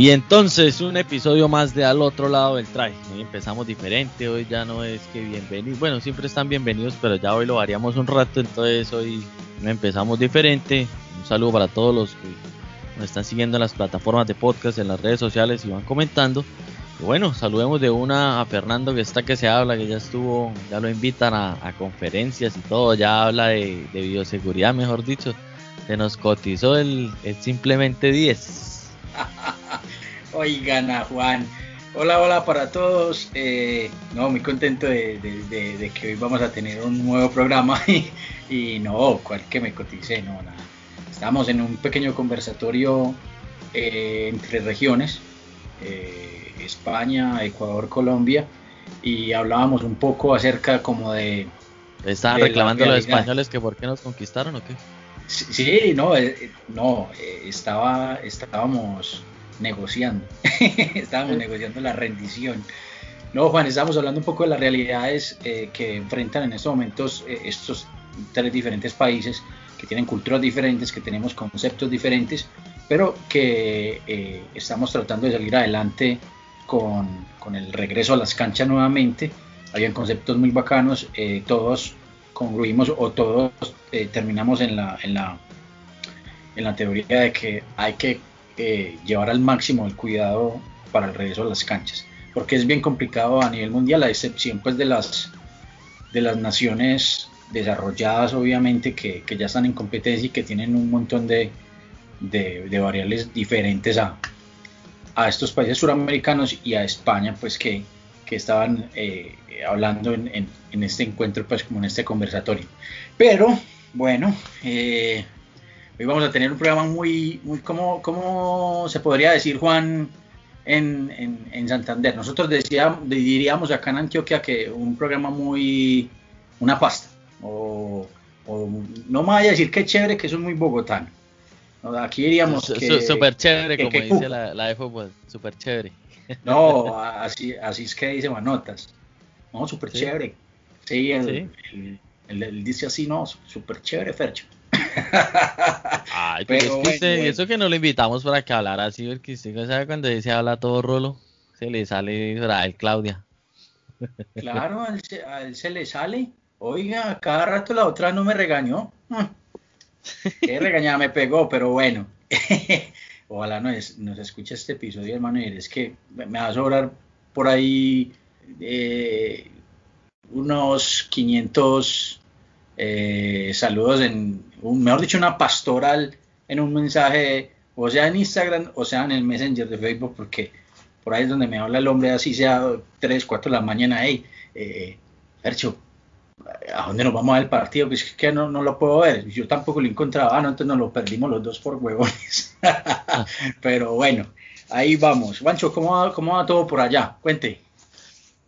Y entonces un episodio más de al otro lado del traje. Hoy empezamos diferente, hoy ya no es que bienvenidos, bueno, siempre están bienvenidos, pero ya hoy lo variamos un rato, entonces hoy empezamos diferente. Un saludo para todos los que nos están siguiendo en las plataformas de podcast, en las redes sociales y van comentando. Y bueno, saludemos de una a Fernando que está que se habla, que ya estuvo, ya lo invitan a, conferencias y todo, ya habla de, bioseguridad, mejor dicho. Se nos cotizó el, el simplemente 10. Oigan a Juan. Hola, hola para todos. Eh, no, muy contento de, que hoy vamos a tener un nuevo programa y, no, cual que me cotice, no, nada. Estamos en un pequeño conversatorio eh, entre regiones, eh, España, Ecuador, Colombia, y hablábamos un poco acerca como de... ¿Estaban reclamando los españoles que por qué nos conquistaron o qué? Sí, no, no, estaba, estábamos negociando. Estábamos negociando la rendición. No, Juan, estamos hablando un poco de las realidades eh, que enfrentan en estos momentos eh, estos tres diferentes países que tienen culturas diferentes, que tenemos conceptos diferentes, pero que eh, estamos tratando de salir adelante con, con, el regreso a las canchas nuevamente. Habían conceptos muy bacanos, todos concluimos o todos terminamos en la, en, la, en la teoría de que hay que eh, llevar al máximo el cuidado para el regreso a las canchas, porque es bien complicado a nivel mundial, a excepción pues de las, de las naciones desarrolladas obviamente que, ya están en competencia y que tienen un montón de, de, variables diferentes a, a estos países suramericanos y a España pues que, que estaban eh, hablando en, en, este encuentro pues como en este conversatorio. Pero bueno eh, Hoy vamos a tener un programa muy, muy ¿cómo, se podría decir, Juan, en, Santander? Nosotros decíamos, diríamos acá en Antioquia que un programa muy, una pasta, o, no me vaya a decir que chévere, que eso es muy bogotano. Aquí diríamos que... Súper chévere, como dice la, la de fútbol, súper chévere. No, así, así es que dice Manotas. No, súper chévere. Sí, él, dice así, no, súper chévere, Fercho. Ay, pero es que eso que no lo invitamos para que hablara así, porque usted sabe cuando dice habla todo rolo, se le sale a él Claudia. Claro, a él, se, le sale. Oiga, cada rato la otra no me regañó. Qué regañada me pegó, pero bueno. Ojalá nos, nos escuche este episodio, hermano, y es que me va a sobrar por ahí eh, unos 500 eh, saludos en, un, mejor dicho, una pastoral en un mensaje, o sea en Instagram, o sea en el Messenger de Facebook, porque por ahí es donde me habla el hombre, así sea 3, 4 de la mañana, hey, eh, ¿a dónde nos vamos a ver el partido? Pues es que no, no lo puedo ver, yo tampoco lo encontraba, ah, no, entonces nos lo perdimos los dos por huevones. Pero bueno, ahí vamos. Juancho, ¿cómo va, ¿cómo va todo por allá? Cuente.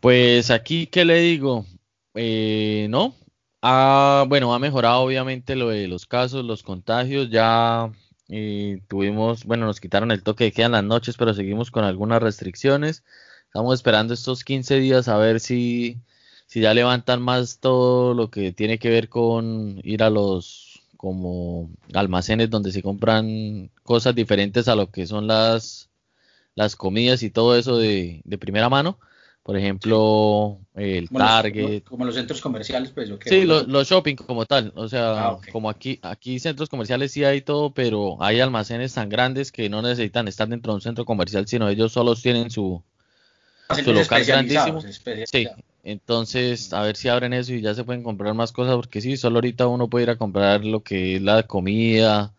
Pues aquí, ¿qué le digo? Eh, no, Ah, bueno, ha mejorado obviamente lo de los casos, los contagios. Ya eh, tuvimos, bueno, nos quitaron el toque de queda en las noches, pero seguimos con algunas restricciones. Estamos esperando estos 15 días a ver si, si ya levantan más todo lo que tiene que ver con ir a los como almacenes donde se compran cosas diferentes a lo que son las, las comidas y todo eso de, de primera mano por ejemplo, el Target. como los centros comerciales, pues. ¿o Sí, los shopping como tal. O sea, ah, como aquí, aquí centros comerciales sí hay todo, pero hay almacenes tan grandes que no necesitan estar dentro de un centro comercial, sino ellos solos tienen su, su local grandísimo. Sí, entonces a ver si abren eso y ya se pueden comprar más cosas, porque sí, solo ahorita uno puede ir a comprar lo que es la comida,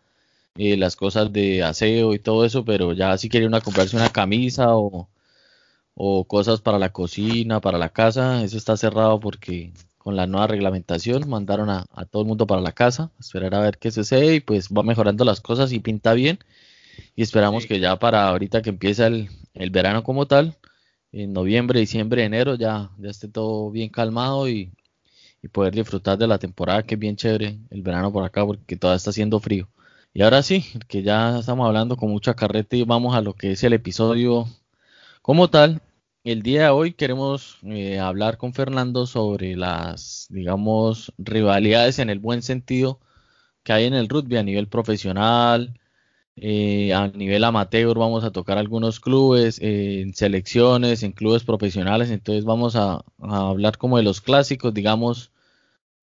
eh, las cosas de aseo y todo eso, pero ya si quiere uno comprarse una camisa o o cosas para la cocina, para la casa, eso está cerrado porque con la nueva reglamentación mandaron a, todo el mundo para la casa, esperar a ver qué sucede y pues va mejorando las cosas y pinta bien y esperamos que ya para ahorita que empieza el, verano como tal, en noviembre, diciembre, enero ya, ya esté todo bien calmado y, y poder disfrutar de la temporada que es bien chévere el verano por acá porque todavía está haciendo frío. Y ahora sí, que ya estamos hablando con mucha carreta y vamos a lo que es el episodio como tal, el día de hoy queremos eh, hablar con Fernando sobre las, digamos, rivalidades en el buen sentido que hay en el rugby a nivel profesional, Eh, a nivel amateur vamos a tocar algunos clubes, eh, en selecciones, en clubes profesionales, entonces vamos a, hablar como de los clásicos, digamos,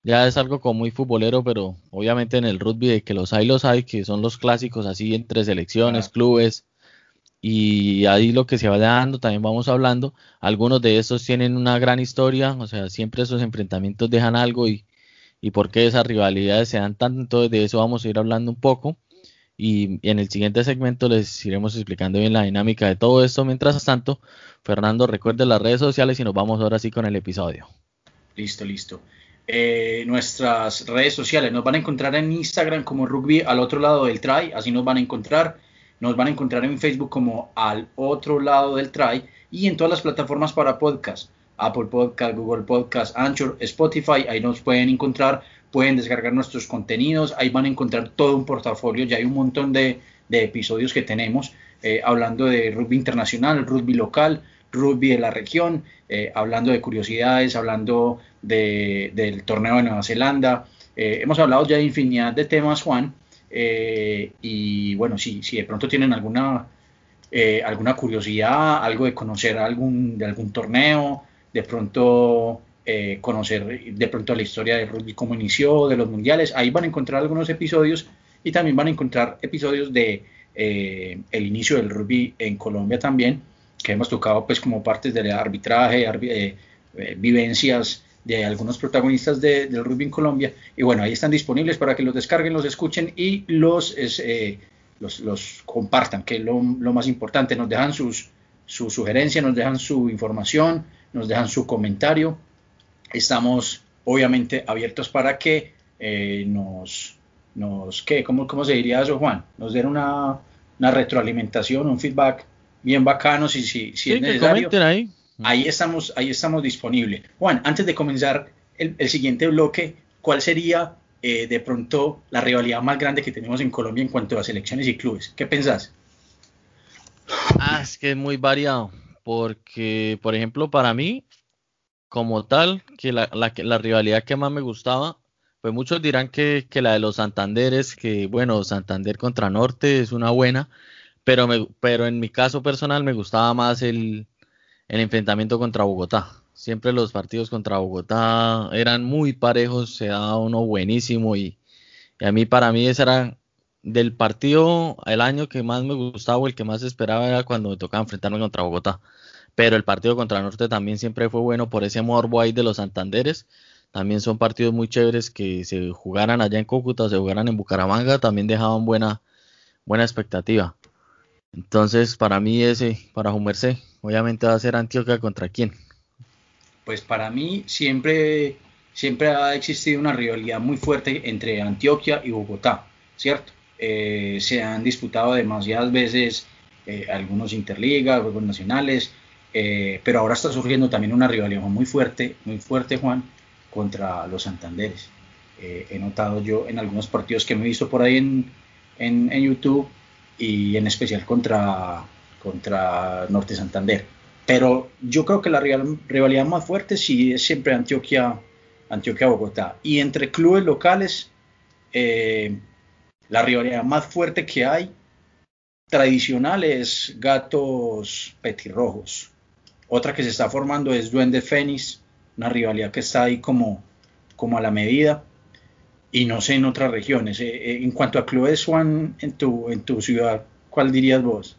ya es algo como muy futbolero, pero obviamente en el rugby de que los hay, los hay, que son los clásicos así entre selecciones, clubes, y ahí lo que se va dando, también vamos hablando, algunos de estos tienen una gran historia, o sea, siempre esos enfrentamientos dejan algo y, y por qué esas rivalidades se dan tanto, entonces de eso vamos a ir hablando un poco y en el siguiente segmento les iremos explicando bien la dinámica de todo esto. Mientras tanto, Fernando, recuerde las redes sociales y nos vamos ahora sí con el episodio. Listo, listo. Eh, nuestras redes sociales nos van a encontrar en Instagram como rugby al otro lado del try, así nos van a encontrar. Nos van a encontrar en Facebook como al otro lado del try y en todas las plataformas para podcast. Apple Podcast, Google Podcast, Anchor, Spotify, ahí nos pueden encontrar pueden descargar nuestros contenidos, ahí van a encontrar todo un portafolio, ya hay un montón de, episodios que tenemos eh, hablando de rugby internacional, rugby local, rugby de la región, eh, hablando de curiosidades, hablando del torneo de Nueva Zelanda. Eh, hemos hablado ya de infinidad de temas, Juan, y bueno, si, de pronto tienen alguna, alguna curiosidad, algo de conocer algún, de algún torneo, de pronto eh, conocer de pronto la historia de rugby, cómo inició, de los mundiales. Ahí van a encontrar algunos episodios y también van a encontrar episodios de eh, el inicio del rugby en Colombia también, que hemos tocado pues como partes del arbitraje, eh, vivencias de algunos protagonistas del rugby en Colombia. Y bueno, ahí están disponibles para que los descarguen, los escuchen y los, los, compartan, que es lo, más importante. Nos dejan sus, su sugerencia, nos dejan su información, nos dejan su comentario estamos obviamente abiertos para que eh, nos, nos ¿qué? ¿Cómo, ¿Cómo, se diría eso, Juan? Nos den una, una retroalimentación, un feedback bien bacano si, si, si es necesario. Ahí. Ahí. estamos, ahí estamos disponibles. Juan, antes de comenzar el, el siguiente bloque, ¿cuál sería eh, de pronto la rivalidad más grande que tenemos en Colombia en cuanto a selecciones y clubes? ¿Qué pensás? Ah, es que es muy variado, porque, por ejemplo, para mí, como tal, que la, la, rivalidad que más me gustaba, pues muchos dirán que, la de los Santanderes, que bueno, Santander contra Norte es una buena, pero, me, pero en mi caso personal me gustaba más el, enfrentamiento contra Bogotá. Siempre los partidos contra Bogotá eran muy parejos, se daba uno buenísimo y, a mí para mí ese era del partido el año que más me gustaba o el que más esperaba era cuando me tocaba enfrentarme contra Bogotá pero el partido contra Norte también siempre fue bueno por ese morbo ahí de los Santanderes. También son partidos muy chéveres que se jugaran allá en Cúcuta se jugaran en Bucaramanga, también dejaban buena, buena expectativa. Entonces, para mí ese, para Jumerse, obviamente va a ser Antioquia contra quién. Pues para mí siempre, siempre ha existido una rivalidad muy fuerte entre Antioquia y Bogotá, ¿cierto? Eh, se han disputado demasiadas veces eh, algunos interligas, juegos nacionales, eh, pero ahora está surgiendo también una rivalidad muy fuerte, muy fuerte, Juan, contra los Santanderes. He notado yo en algunos partidos que me he visto por ahí en, en, YouTube y en especial contra, contra Norte Santander. Pero yo creo que la rivalidad más fuerte sí es siempre Antioquia, Antioquia Bogotá. Y entre clubes locales, eh, la rivalidad más fuerte que hay tradicional es Gatos Petirrojos. Otra que se está formando es Duende Fénix, una rivalidad que está ahí como, como a la medida. Y no sé en otras regiones. Eh, eh, en cuanto a clubes, Juan, en tu, en tu ciudad, ¿cuál dirías vos?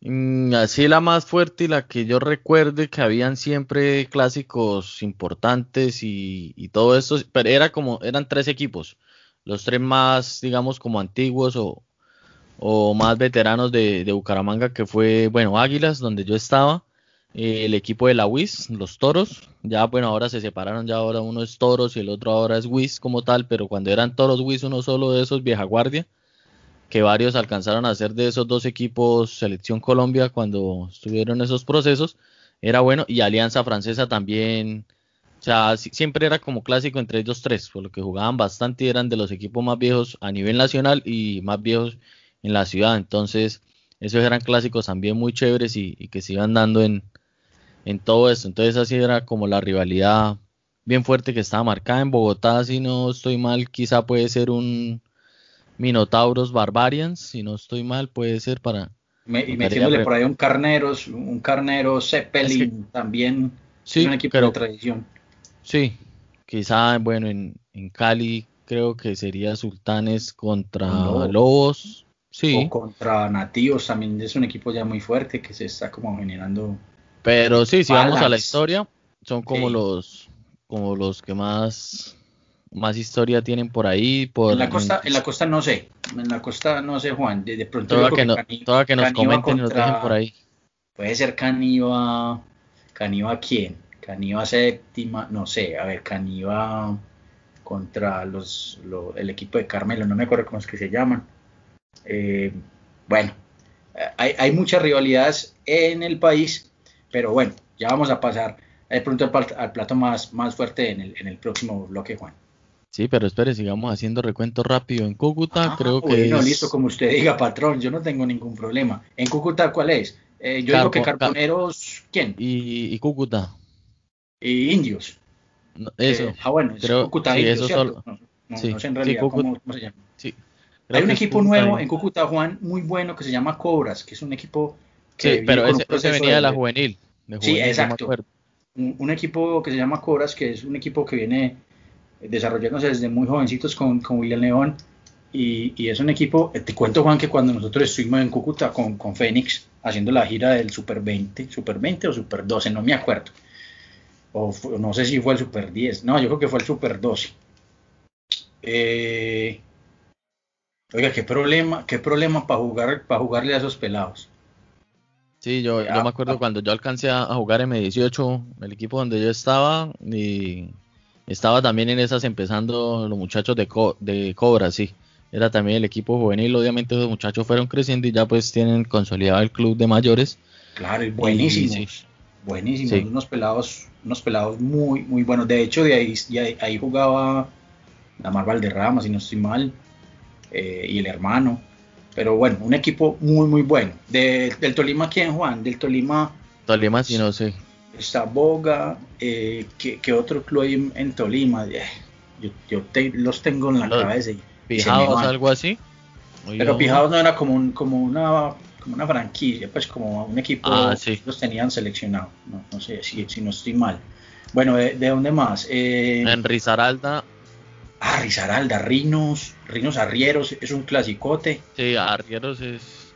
Mm, así la más fuerte y la que yo recuerde que habían siempre clásicos importantes y, todo eso, pero era como, eran tres equipos, los tres más, digamos, como antiguos o, o más veteranos de, de, Bucaramanga, que fue, bueno, Águilas, donde yo estaba, el equipo de la WIS, los Toros, ya bueno, ahora se separaron, ya ahora uno es Toros y el otro ahora es WIS como tal, pero cuando eran Toros WIS, uno solo de esos vieja guardia, que varios alcanzaron a ser de esos dos equipos Selección Colombia cuando estuvieron esos procesos, era bueno, y Alianza Francesa también, o sea, siempre era como clásico entre ellos tres, por lo que jugaban bastante y eran de los equipos más viejos a nivel nacional y más viejos en la ciudad, entonces esos eran clásicos también muy chéveres y que se iban dando en, en todo esto. Entonces así era como la rivalidad bien fuerte que estaba marcada en Bogotá, si no estoy mal, quizá puede ser un Minotauros Barbarians, si no estoy mal, puede ser para... y metiéndole por ahí un Carneros, un Carnero Zeppelin también. Sí, es un equipo de tradición. Sí, quizá, bueno, en, en Cali creo que sería Sultanes contra Lobos. Sí. O contra Nativos también es un equipo ya muy fuerte que se está como generando. Pero sí, si vamos a la historia, son como los como los que más más historia tienen por ahí. Por, en la costa, en la costa no sé, en la costa no sé, Juan. De, pronto toda que, que nos comenten y nos dejen por ahí. Puede ser Caniva, Caniva quién, Caniva séptima, no sé, a ver, Caniva contra los, el equipo de Carmelo, no me acuerdo cómo es que se llaman. Eh, bueno, hay, hay, muchas rivalidades en el país, pero bueno, ya vamos a pasar de pronto al, plato más, más fuerte en el, en el próximo bloque, Juan. Sí, pero espere, sigamos haciendo recuento rápido. En Cúcuta ah, creo que no, listo, como usted diga, patrón, yo no tengo ningún problema. ¿En Cúcuta cuál es? Eh, yo digo que Carboneros, ¿quién? Y, Cúcuta. Y Indios. eso. Eh, ah, bueno, creo, Cúcuta sí, eso Solo, no, sé en realidad cómo, se llama. Hay un equipo nuevo en Cúcuta, Juan, muy bueno que se llama Cobras, que es un equipo. Sí, pero ese, venía de la juvenil. sí, exacto. un, equipo que se llama Cobras, que es un equipo que viene desarrollándose desde muy jovencitos con, con William León. Y, y, es un equipo, te cuento Juan que cuando nosotros estuvimos en Cúcuta con, con Fénix haciendo la gira del Super 20, Super 20 o Super 12, no me acuerdo. O no sé si fue el Super 10, no, yo creo que fue el Super 12. Eh, oiga, qué problema, qué problema para jugar, para jugarle a esos pelados. Sí, yo, yo me acuerdo cuando yo alcancé a jugar M18, el equipo donde yo estaba, y estaba también en esas empezando los muchachos de, de Cobra, sí. Era también el equipo juvenil. Obviamente los muchachos fueron creciendo y ya pues tienen consolidado el club de mayores. Claro, y buenísimos. Buenísimos. Unos pelados, unos pelados muy, muy buenos. De hecho, de ahí, ahí, jugaba Damar Valderrama, si no estoy mal. Eh, y el hermano. Pero bueno, un equipo muy, muy bueno. ¿Del Tolima quién, Juan? Del Tolima. Tolima, sí, no sé está Boga, eh, ¿qué, otro club hay en, Tolima? Eh, yo, los tengo en la cabeza. ¿Pijados algo así? Pero Pijados no era como, un, como, una, como una franquicia, pues como un equipo, ah, los tenían seleccionado, no, sé si, si, no estoy mal. Bueno, ¿de, dónde más? Eh, en Rizaralda. Ah, Rizaralda, Rinos, Rinos Arrieros, es un clasicote. Sí, Arrieros es,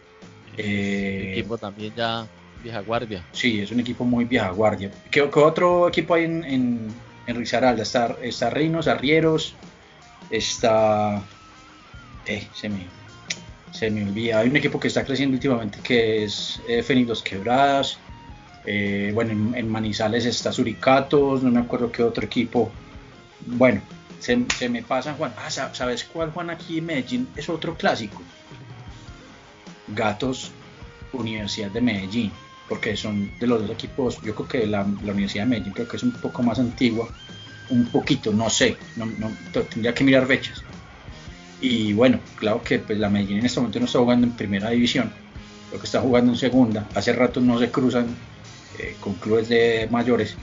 eh, equipo también ya Vieja guardia. Sí, es un equipo muy vieja guardia. ¿Qué, otro equipo hay en, en, en Rizaralda? Está, está Rinos, Arrieros, está... Eh, se me, se me olvida. Hay un equipo que está creciendo últimamente que es eh, Fénix Quebradas. Eh, bueno, en, Manizales está Suricatos, no me acuerdo qué otro equipo. Bueno, se, me pasa Juan. Ah, ¿sabes cuál Juan aquí en Medellín? Es otro clásico. Gatos Universidad de Medellín porque son de los dos equipos, yo creo que la, Universidad de Medellín creo que es un poco más antigua, un poquito, no sé, no, tendría que mirar fechas. Y bueno, claro que pues, la Medellín en este momento no está jugando en primera división, lo que está jugando en segunda, hace rato no se cruzan eh, con clubes de mayores,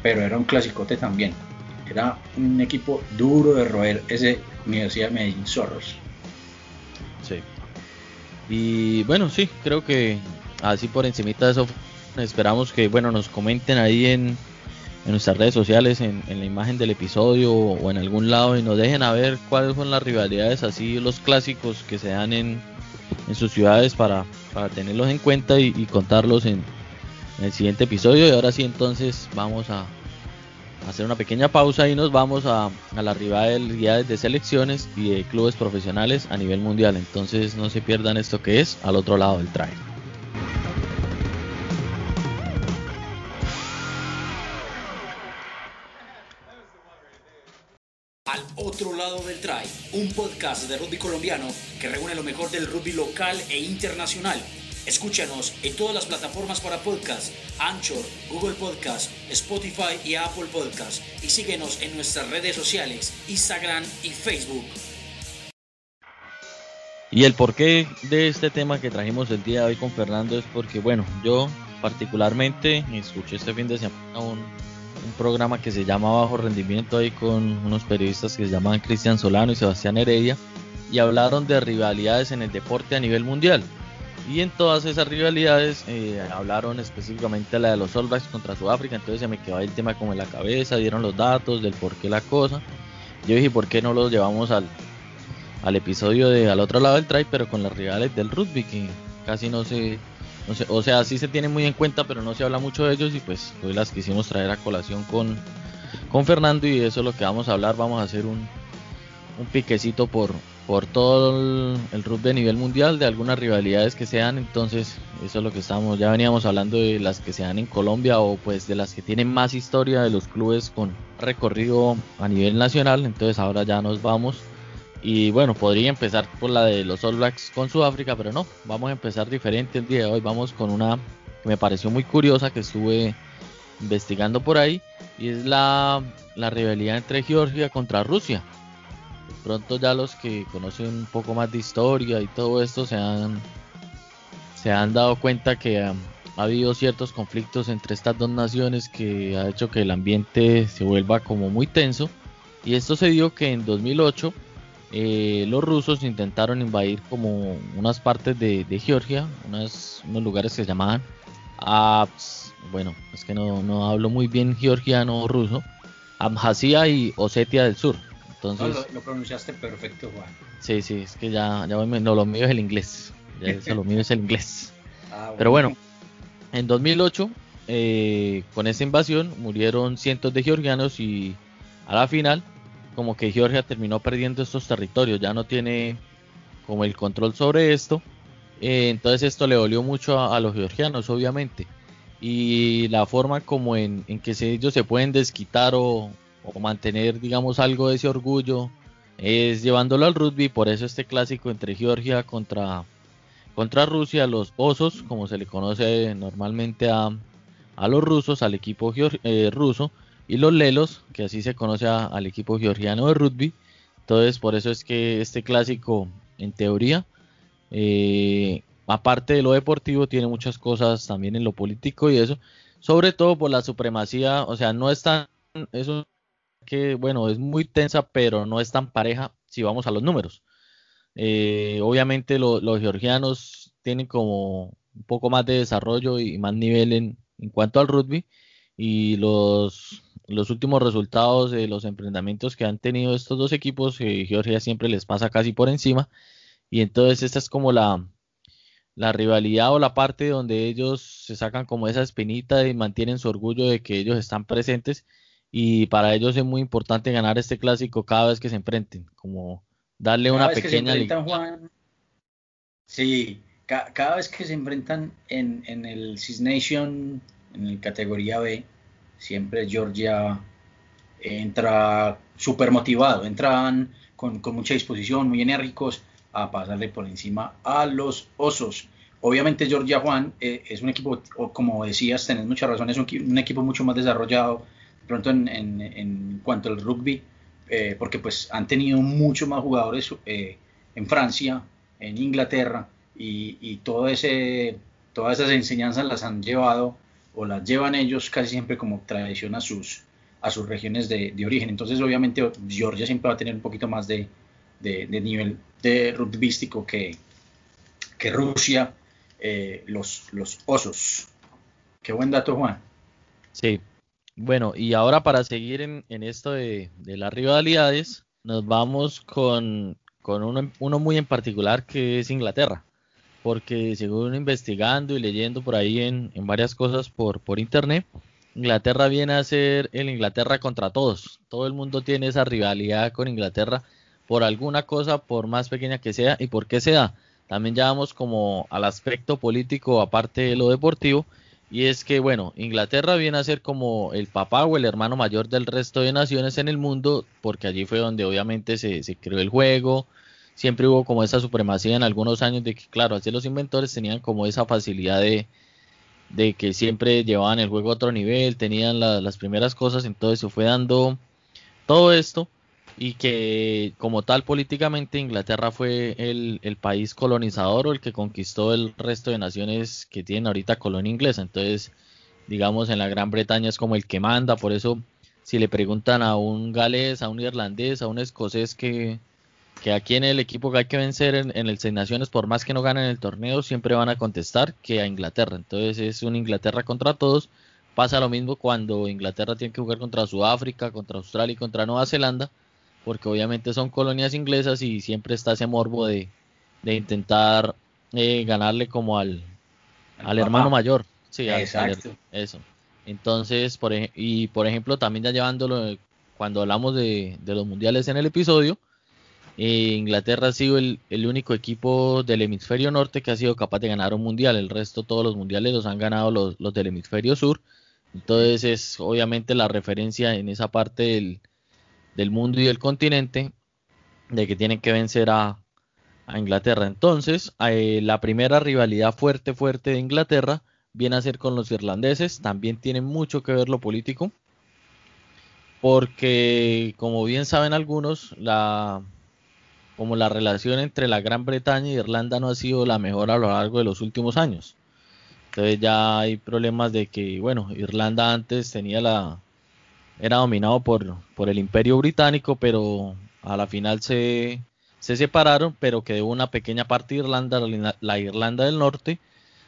pero era un clasicote también, era un equipo duro de roer ese Universidad de Medellín Zorros. Sí. Y bueno, sí, creo que así por encimita de eso esperamos que bueno nos comenten ahí en, nuestras redes sociales en, la imagen del episodio o, en algún lado y nos dejen a ver cuáles son las rivalidades así los clásicos que se dan en, sus ciudades para, tenerlos en cuenta y, contarlos en, el siguiente episodio y ahora sí entonces vamos a, hacer una pequeña pausa y nos vamos a, a las rivalidades de selecciones y de clubes profesionales a nivel mundial entonces no se pierdan esto que es al otro lado del trailer otro lado del try, un podcast de rugby colombiano que reúne lo mejor del rugby local e internacional. Escúchanos en todas las plataformas para podcast, Anchor, Google Podcast, Spotify y Apple Podcast. Y síguenos en nuestras redes sociales, Instagram y Facebook. Y el porqué de este tema que trajimos el día de hoy con Fernando es porque, bueno, yo particularmente escuché este fin de semana un, un programa que se llama Bajo Rendimiento ahí con unos periodistas que se llaman Cristian Solano y Sebastián Heredia. y hablaron de rivalidades en el deporte a nivel mundial. Y en todas esas rivalidades eh, hablaron específicamente la de los All Blacks contra Sudáfrica, entonces se me quedó el tema como en la cabeza, dieron los datos del por qué la cosa. Yo dije, ¿por qué no los llevamos al, al episodio de al otro lado del try, pero con las rivales del rugby, que casi no se, o sea, sí se tiene muy en cuenta, pero no se habla mucho de ellos y pues hoy las quisimos traer a colación con, con Fernando y eso es lo que vamos a hablar, vamos a hacer un, un piquecito por, por todo el, rugby a nivel mundial, de algunas rivalidades que sean, entonces eso es lo que estamos, ya veníamos hablando de las que se dan en Colombia o pues de las que tienen más historia de los clubes con recorrido a nivel nacional, entonces ahora ya nos vamos. Y bueno, podría empezar por la de los All Blacks con Sudáfrica, pero no, vamos a empezar diferente el día de hoy, vamos con una que me pareció muy curiosa que estuve investigando por ahí y es la, la rivalidad entre Georgia contra Rusia pronto ya los que conocen un poco más de historia y todo esto se han, se han dado cuenta que ha, habido ciertos conflictos entre estas dos naciones que ha hecho que el ambiente se vuelva como muy tenso. Y esto se dio que en 2008 eh, los rusos intentaron invadir como unas partes de, Georgia, unos lugares que se llamaban Abs, bueno, es que no, no hablo muy bien georgiano o ruso, Abjasia y Osetia del Sur. Entonces, lo, pronunciaste perfecto, Juan. Sí, sí, es que ya, ya no, lo mío es el inglés. Ya lo mío es el inglés. Ah, Pero bueno, en 2008, eh, con esa invasión, murieron cientos de georgianos y a la final, como que Georgia terminó perdiendo estos territorios, ya no tiene como el control sobre esto. Eh, entonces esto le dolió mucho a, los georgianos, obviamente. Y la forma como en, en que ellos se pueden desquitar o, o mantener, digamos, algo de ese orgullo es llevándolo al rugby. Por eso este clásico entre Georgia contra, contra Rusia, los osos, como se le conoce normalmente a, a los rusos, al equipo eh, ruso, y los lelos, que así se conoce al equipo georgiano de rugby. Entonces, por eso es que este clásico, en teoría, eh, aparte de lo deportivo, tiene muchas cosas también en lo político y eso, sobre todo por la supremacía, o sea, no es tan, que, bueno, es muy tensa, pero no es tan pareja si vamos a los números. Eh, obviamente los georgianos tienen como un poco más de desarrollo y más nivel en, cuanto al rugby y los, los últimos resultados de los enfrentamientos que han tenido estos dos equipos, eh, Georgia siempre les pasa casi por encima y entonces esta es como la, la rivalidad o la parte donde ellos se sacan como esa espinita y mantienen su orgullo de que ellos están presentes y para ellos es muy importante ganar este clásico cada vez que se enfrenten, como darle una pequeña Sí, cada vez que se enfrentan en, en el Six Nation, en la categoría B, siempre Georgia entra súper motivado, entran con, con, mucha disposición, muy enérgicos a pasarle por encima a los osos. Obviamente Georgia Juan eh, es un equipo, como decías, tenés mucha razón, es un equipo mucho más desarrollado, pronto en, en, cuanto al rugby, eh, porque pues han tenido mucho más jugadores eh, en Francia, en Inglaterra, y, todo ese, todas esas enseñanzas las han llevado o las llevan ellos casi siempre como tradición a sus, a sus regiones de, origen. Entonces obviamente Georgia siempre va a tener un poquito más de, de, nivel de rugbístico que, que Rusia, eh, los, los osos. Qué buen dato, Juan. Sí, bueno, y ahora para seguir en, esto de, las rivalidades, nos vamos con, uno, muy en particular que es Inglaterra. Porque según investigando y leyendo por ahí en, varias cosas por, por internet, Inglaterra viene a ser el Inglaterra contra todos. Todo el mundo tiene esa rivalidad con Inglaterra por alguna cosa, por más pequeña que sea. ¿Y por qué se da? También ya vamos como al aspecto político aparte de lo deportivo y es que, bueno, Inglaterra viene a ser como el papá o el hermano mayor del resto de naciones en el mundo, porque allí fue donde obviamente se, creó el juego. Siempre hubo como esa supremacía en algunos años de que, claro, así los inventores tenían como esa facilidad de, de que siempre llevaban el juego a otro nivel, tenían las primeras cosas, entonces se fue dando todo esto y que como tal políticamente Inglaterra fue el, país colonizador o el que conquistó el resto de naciones que tienen ahorita colonia inglesa. Entonces, digamos, en la Gran Bretaña es como el que manda, por eso si le preguntan a un galés, a un irlandés, a un escocés que, que aquí en el equipo que hay que vencer en, el Seis Naciones, por más que no ganen el torneo, siempre van a contestar que a Inglaterra. Entonces es un Inglaterra contra todos. Pasa lo mismo cuando Inglaterra tiene que jugar contra Sudáfrica, contra Australia y contra Nueva Zelanda, porque obviamente son colonias inglesas y siempre está ese morbo de, intentar eh, ganarle como al, al hermano mayor. Sí, Exacto. eso. Entonces, por, y por ejemplo, también ya llevándolo, cuando hablamos de, de los mundiales en el episodio, eh, Inglaterra ha sido el, único equipo del hemisferio norte que ha sido capaz de ganar un mundial. El resto, todos los mundiales los han ganado los, del hemisferio sur. Entonces es obviamente la referencia en esa parte del, mundo y del continente de que tienen que vencer a, Inglaterra. Entonces, eh, la primera rivalidad fuerte, fuerte de Inglaterra viene a ser con los irlandeses. También tiene mucho que ver lo político. Porque, como bien saben algunos, la, como la relación entre la Gran Bretaña y Irlanda no ha sido la mejor a lo largo de los últimos años. Entonces ya hay problemas de que, bueno, Irlanda antes tenía la era dominado por, por el Imperio Británico, pero a la final se, se separaron, pero quedó una pequeña parte de Irlanda, la Irlanda del Norte,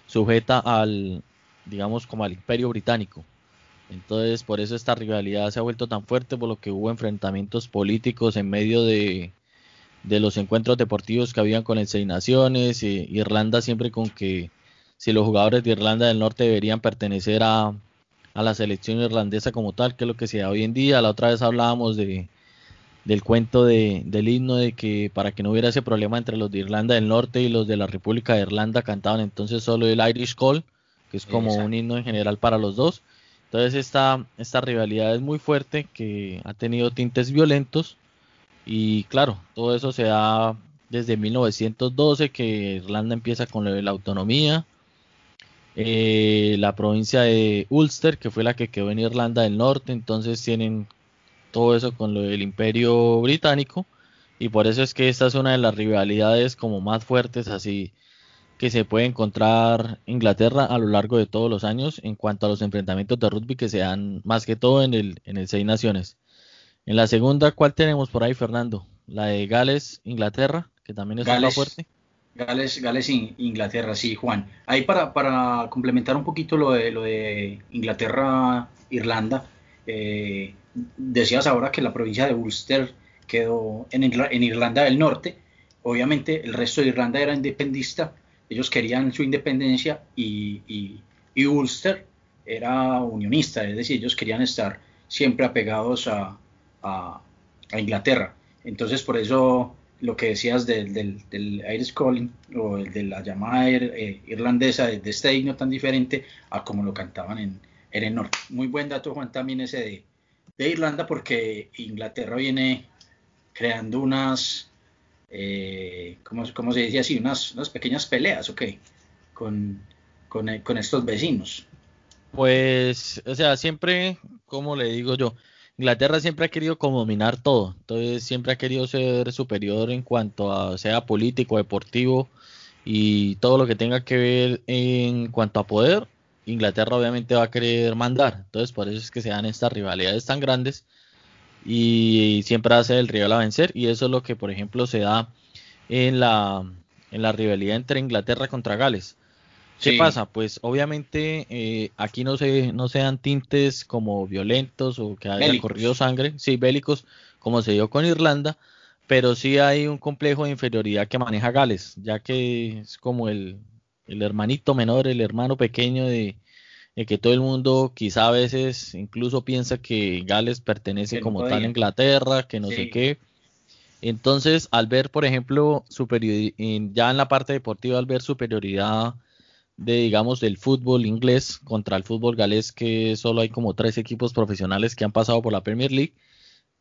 sujeta al, digamos, como al Imperio Británico. Entonces, por eso esta rivalidad se ha vuelto tan fuerte, por lo que hubo enfrentamientos políticos en medio de, de los encuentros deportivos que habían con el Seis Naciones, y Irlanda siempre con que si los jugadores de Irlanda del Norte deberían pertenecer a, la selección irlandesa como tal, que es lo que se da hoy en día. La otra vez hablábamos de, del cuento de, del himno de que para que no hubiera ese problema entre los de Irlanda del Norte y los de la República de Irlanda cantaban entonces solo el Irish Call, que es como un himno en general para los dos. Entonces esta, esta rivalidad es muy fuerte, que ha tenido tintes violentos y claro, todo eso se da desde 1912 que Irlanda empieza con la autonomía. Eh, la provincia de Ulster, que fue la que quedó en Irlanda del Norte, entonces tienen todo eso con lo del imperio británico. Y por eso es que esta es una de las rivalidades como más fuertes así que se puede encontrar Inglaterra a lo largo de todos los años en cuanto a los enfrentamientos de rugby que se dan más que todo en el, en el Seis Naciones. En la segunda, ¿cuál tenemos por ahí, Fernando? La de Gales, Inglaterra, que también es Gales, fuerte. Gales, Gales, Inglaterra, sí, Juan. Ahí para, complementar un poquito lo de, lo de Inglaterra, Irlanda, eh, decías ahora que la provincia de Ulster quedó en, Irlanda del Norte. Obviamente el resto de Irlanda era independista, ellos querían su independencia y Ulster era unionista, es decir, ellos querían estar siempre apegados a, a, Inglaterra. Entonces, por eso lo que decías del, del, Irish Calling o el de la llamada eh, irlandesa de, este himno tan diferente a como lo cantaban en, el norte. Muy buen dato, Juan, también ese de, Irlanda, porque Inglaterra viene creando unas, eh, ¿cómo, se decía así? Unas, unas pequeñas peleas, ¿ok? Con, con, con estos vecinos. Pues, o sea, siempre, como le digo yo, Inglaterra siempre ha querido como dominar todo, entonces siempre ha querido ser superior en cuanto a sea político, deportivo y todo lo que tenga que ver en cuanto a poder. Inglaterra obviamente va a querer mandar, entonces por eso es que se dan estas rivalidades tan grandes y siempre hace el rival a vencer y eso es lo que por ejemplo se da en la, en la rivalidad entre Inglaterra contra Gales. ¿Qué pasa? Pues obviamente eh, aquí no se, no se dan tintes como violentos o que haya corrido sangre, sí, bélicos, como se dio con Irlanda, pero sí hay un complejo de inferioridad que maneja Gales, ya que es como el, el hermanito menor, el hermano pequeño de, que todo el mundo quizá a veces incluso piensa que Gales pertenece como tal a Inglaterra, que no sé qué. Entonces, al ver, por ejemplo, ya en la parte deportiva, al ver superioridad de, digamos, del fútbol inglés contra el fútbol galés, que solo hay como tres equipos profesionales que han pasado por la Premier League,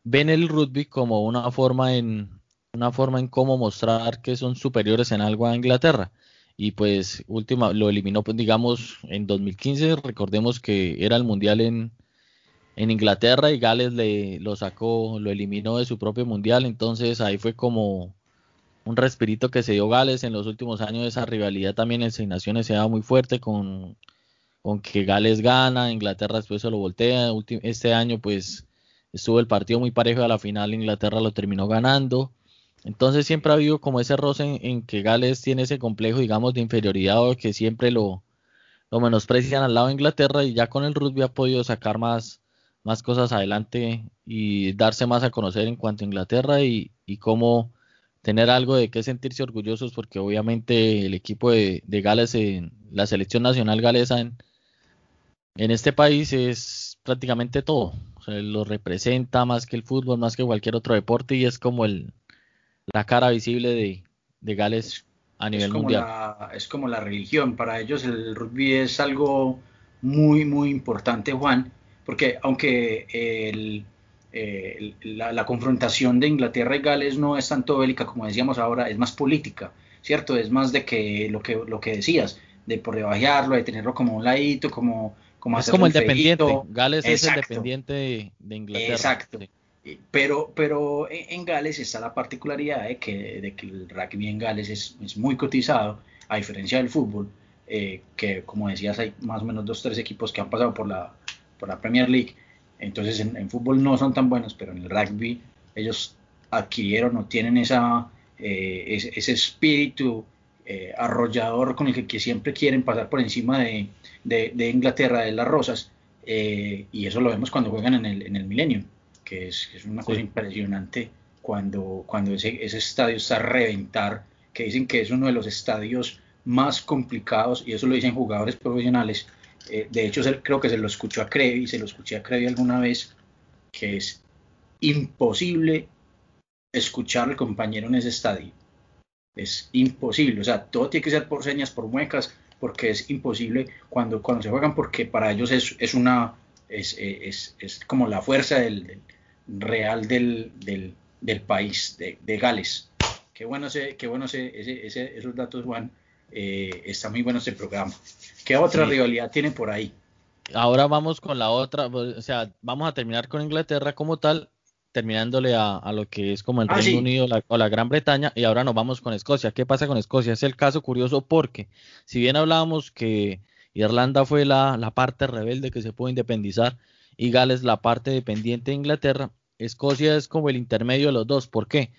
ven el rugby como una forma en una forma en cómo mostrar que son superiores en algo a Inglaterra. Y pues última lo eliminó, pues, digamos, en 2015, recordemos que era el mundial en, en Inglaterra y Gales le lo sacó, lo eliminó de su propio mundial, entonces ahí fue como un respirito que se dio Gales en los últimos años. Esa rivalidad también en Seis Naciones se da muy fuerte con, con que Gales gana, Inglaterra después se lo voltea. Este año pues estuvo el partido muy parejo a la final, Inglaterra lo terminó ganando. Entonces siempre ha habido como ese roce en, que Gales tiene ese complejo, digamos, de inferioridad o que siempre lo, lo menosprecian al lado de Inglaterra y ya con el rugby ha podido sacar más, más cosas adelante y darse más a conocer en cuanto a Inglaterra y, y cómo tener algo de qué sentirse orgullosos porque obviamente el equipo de, Gales, en, la selección nacional galesa en, este país es prácticamente todo. lo representa más que el fútbol, más que cualquier otro deporte y es como el, la cara visible de, de Gales a nivel mundial. es como la religión, para ellos el rugby es algo muy, muy importante, Juan, porque aunque el, eh, la, confrontación de Inglaterra y Gales no es tanto bélica como decíamos ahora, es más política, ¿cierto? Es más de que lo que, lo que decías, de por debajearlo, de tenerlo como un ladito, como... como es como el dependiente, Gales es el dependiente de, Inglaterra. Exacto. Pero, pero en, Gales está la particularidad de que, de que el rugby en Gales es, es muy cotizado, a diferencia del fútbol, eh, que como decías hay más o menos dos tres equipos que han pasado por la, por la Premier League entonces en, fútbol no son tan buenos, pero en el rugby ellos adquirieron o tienen esa, eh, ese, espíritu eh, arrollador con el que, siempre quieren pasar por encima de, de, Inglaterra, de las Rosas, eh, y eso lo vemos cuando juegan en el, en el Millennium, que es, es una cosa impresionante cuando, cuando ese, ese estadio está a reventar, que dicen que es uno de los estadios más complicados, y eso lo dicen jugadores profesionales, eh, de hecho, creo que se lo escuchó a Crevi, se lo escuché a Crevi alguna vez, que es imposible escuchar al compañero en ese estadio. Es imposible, o sea, todo tiene que ser por señas, por muecas, porque es imposible cuando, cuando se juegan, porque para ellos es, es una, es, es, es, como la fuerza del, real del, del, del, país, de, de, Gales. Qué bueno, ese, qué bueno ese, ese, esos datos, Juan. Eh, está muy bueno ese programa. ¿Qué otra rivalidad tiene por ahí? Ahora vamos con la otra, pues, o sea, vamos a terminar con Inglaterra como tal, terminándole a, lo que es como el ah, Reino Unido o la Gran Bretaña, y ahora nos vamos con Escocia. ¿Qué pasa con Escocia? Es el caso curioso porque, si bien hablábamos que Irlanda fue la, la parte rebelde que se pudo independizar y Gales la parte dependiente de Inglaterra, Escocia es como el intermedio de los dos. ¿Por qué?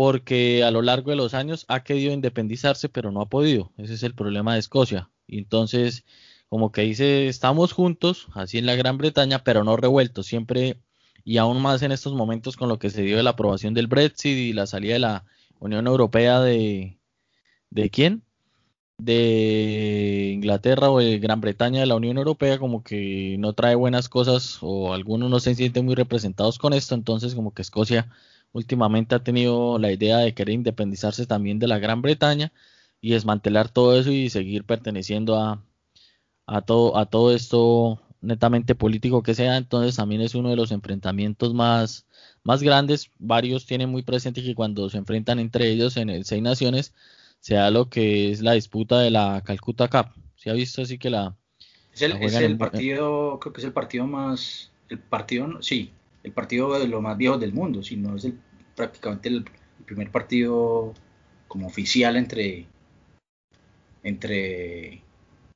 Porque a lo largo de los años ha querido independizarse, pero no ha podido. Ese es el problema de Escocia. Y entonces, como que dice, estamos juntos, así en la Gran Bretaña, pero no revueltos, siempre y aún más en estos momentos con lo que se dio de la aprobación del Brexit y la salida de la Unión Europea de ¿de quién? de Inglaterra o de Gran Bretaña de la Unión Europea como que no trae buenas cosas o algunos no se sienten muy representados con esto, entonces como que Escocia últimamente ha tenido la idea de querer independizarse también de la Gran Bretaña y desmantelar todo eso y seguir perteneciendo a, a, todo, a todo esto netamente político que sea, entonces también es uno de los enfrentamientos más, más grandes. Varios tienen muy presente que cuando se enfrentan entre ellos en el Seis Naciones, se da lo que es la disputa de la Calcuta Cup. Se ha visto así que la... Es el, partido, creo que es el partido más, el partido, sí, el partido de los más viejos del mundo, si no es el, prácticamente el primer partido como oficial entre entre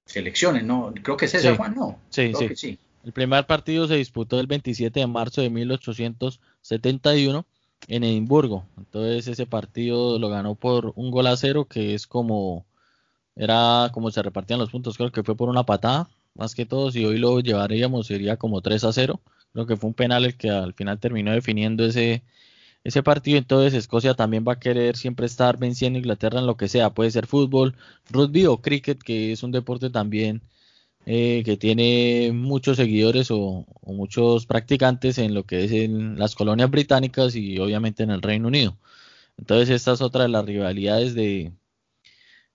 selecciones, ¿no? Creo que es ese, Juan, ¿no? Sí, sí. El primer partido se disputó el 27 de marzo de 1871 en Edimburgo. Entonces ese partido lo ganó por un gol a cero, que es como era como se repartían los puntos. Creo que fue por una patada, más que todo. Si hoy lo llevaríamos sería como 3 a 0. Creo que fue un penal el que al final terminó definiendo ese ese partido, entonces Escocia también va a querer siempre estar venciendo a Inglaterra en lo que sea, puede ser fútbol, rugby o cricket, que es un deporte también eh, que tiene muchos seguidores o, muchos practicantes en lo que es en las colonias británicas y obviamente en el Reino Unido. Entonces esta es otra de las rivalidades de,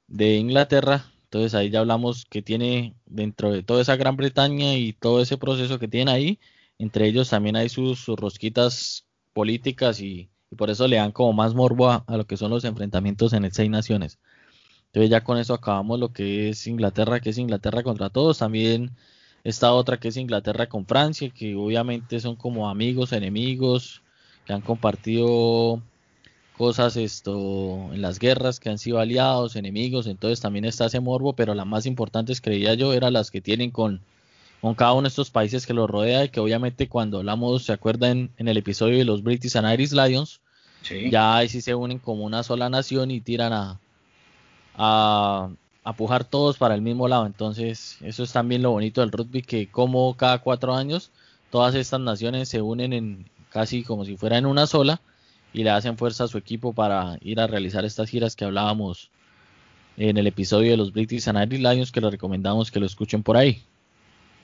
de Inglaterra. Entonces ahí ya hablamos que tiene dentro de toda esa Gran Bretaña y todo ese proceso que tiene ahí, entre ellos también hay sus rosquitas políticas y, por eso le dan como más morbo a, lo que son los enfrentamientos en el Seis Naciones. Entonces ya con eso acabamos lo que es Inglaterra, que es Inglaterra contra todos. También esta otra que es Inglaterra con Francia, que obviamente son como amigos, enemigos, que han compartido cosas esto en las guerras, que han sido aliados, enemigos. Entonces también está ese morbo, pero las más importantes creía yo eran las que tienen con con cada uno de estos países que lo rodea y que obviamente cuando hablamos, se acuerdan en el episodio de los British and Irish Lions, Ya ahí sí se unen como una sola nación y tiran a, a, a pujar todos para el mismo lado. Entonces, eso es también lo bonito del rugby, que como cada cuatro años todas estas naciones se unen en casi como si fuera en una sola y le hacen fuerza a su equipo para ir a realizar estas giras que hablábamos en el episodio de los British and Irish Lions que les recomendamos que lo escuchen por ahí.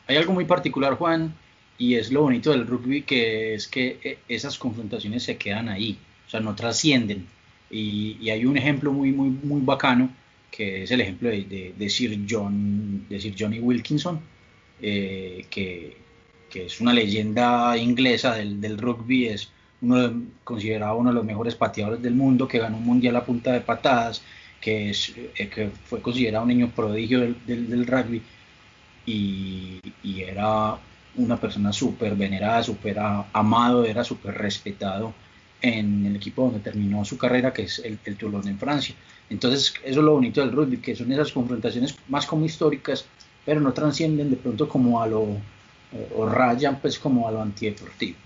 Hay algo muy particular, Juan, y es lo bonito del rugby, que es que eh, esas confrontaciones se quedan ahí, o sea, no trascienden. Y, hay un ejemplo muy, muy, muy bacano, que es el ejemplo de, de, Sir, John, de Johnny Wilkinson, eh, que, es una leyenda inglesa del, rugby, es considerado uno de los mejores pateadores del mundo, que ganó un mundial a punta de patadas, que, eh, fue considerado un niño prodigio del, rugby y, era una persona súper venerada, súper amado, era súper respetado en el equipo donde terminó su carrera, que es el, el Toulon en Francia. Entonces, eso es lo bonito del rugby, que son esas confrontaciones más como históricas, pero no transcienden de pronto como a lo, o rayan pues como a lo antideportivo.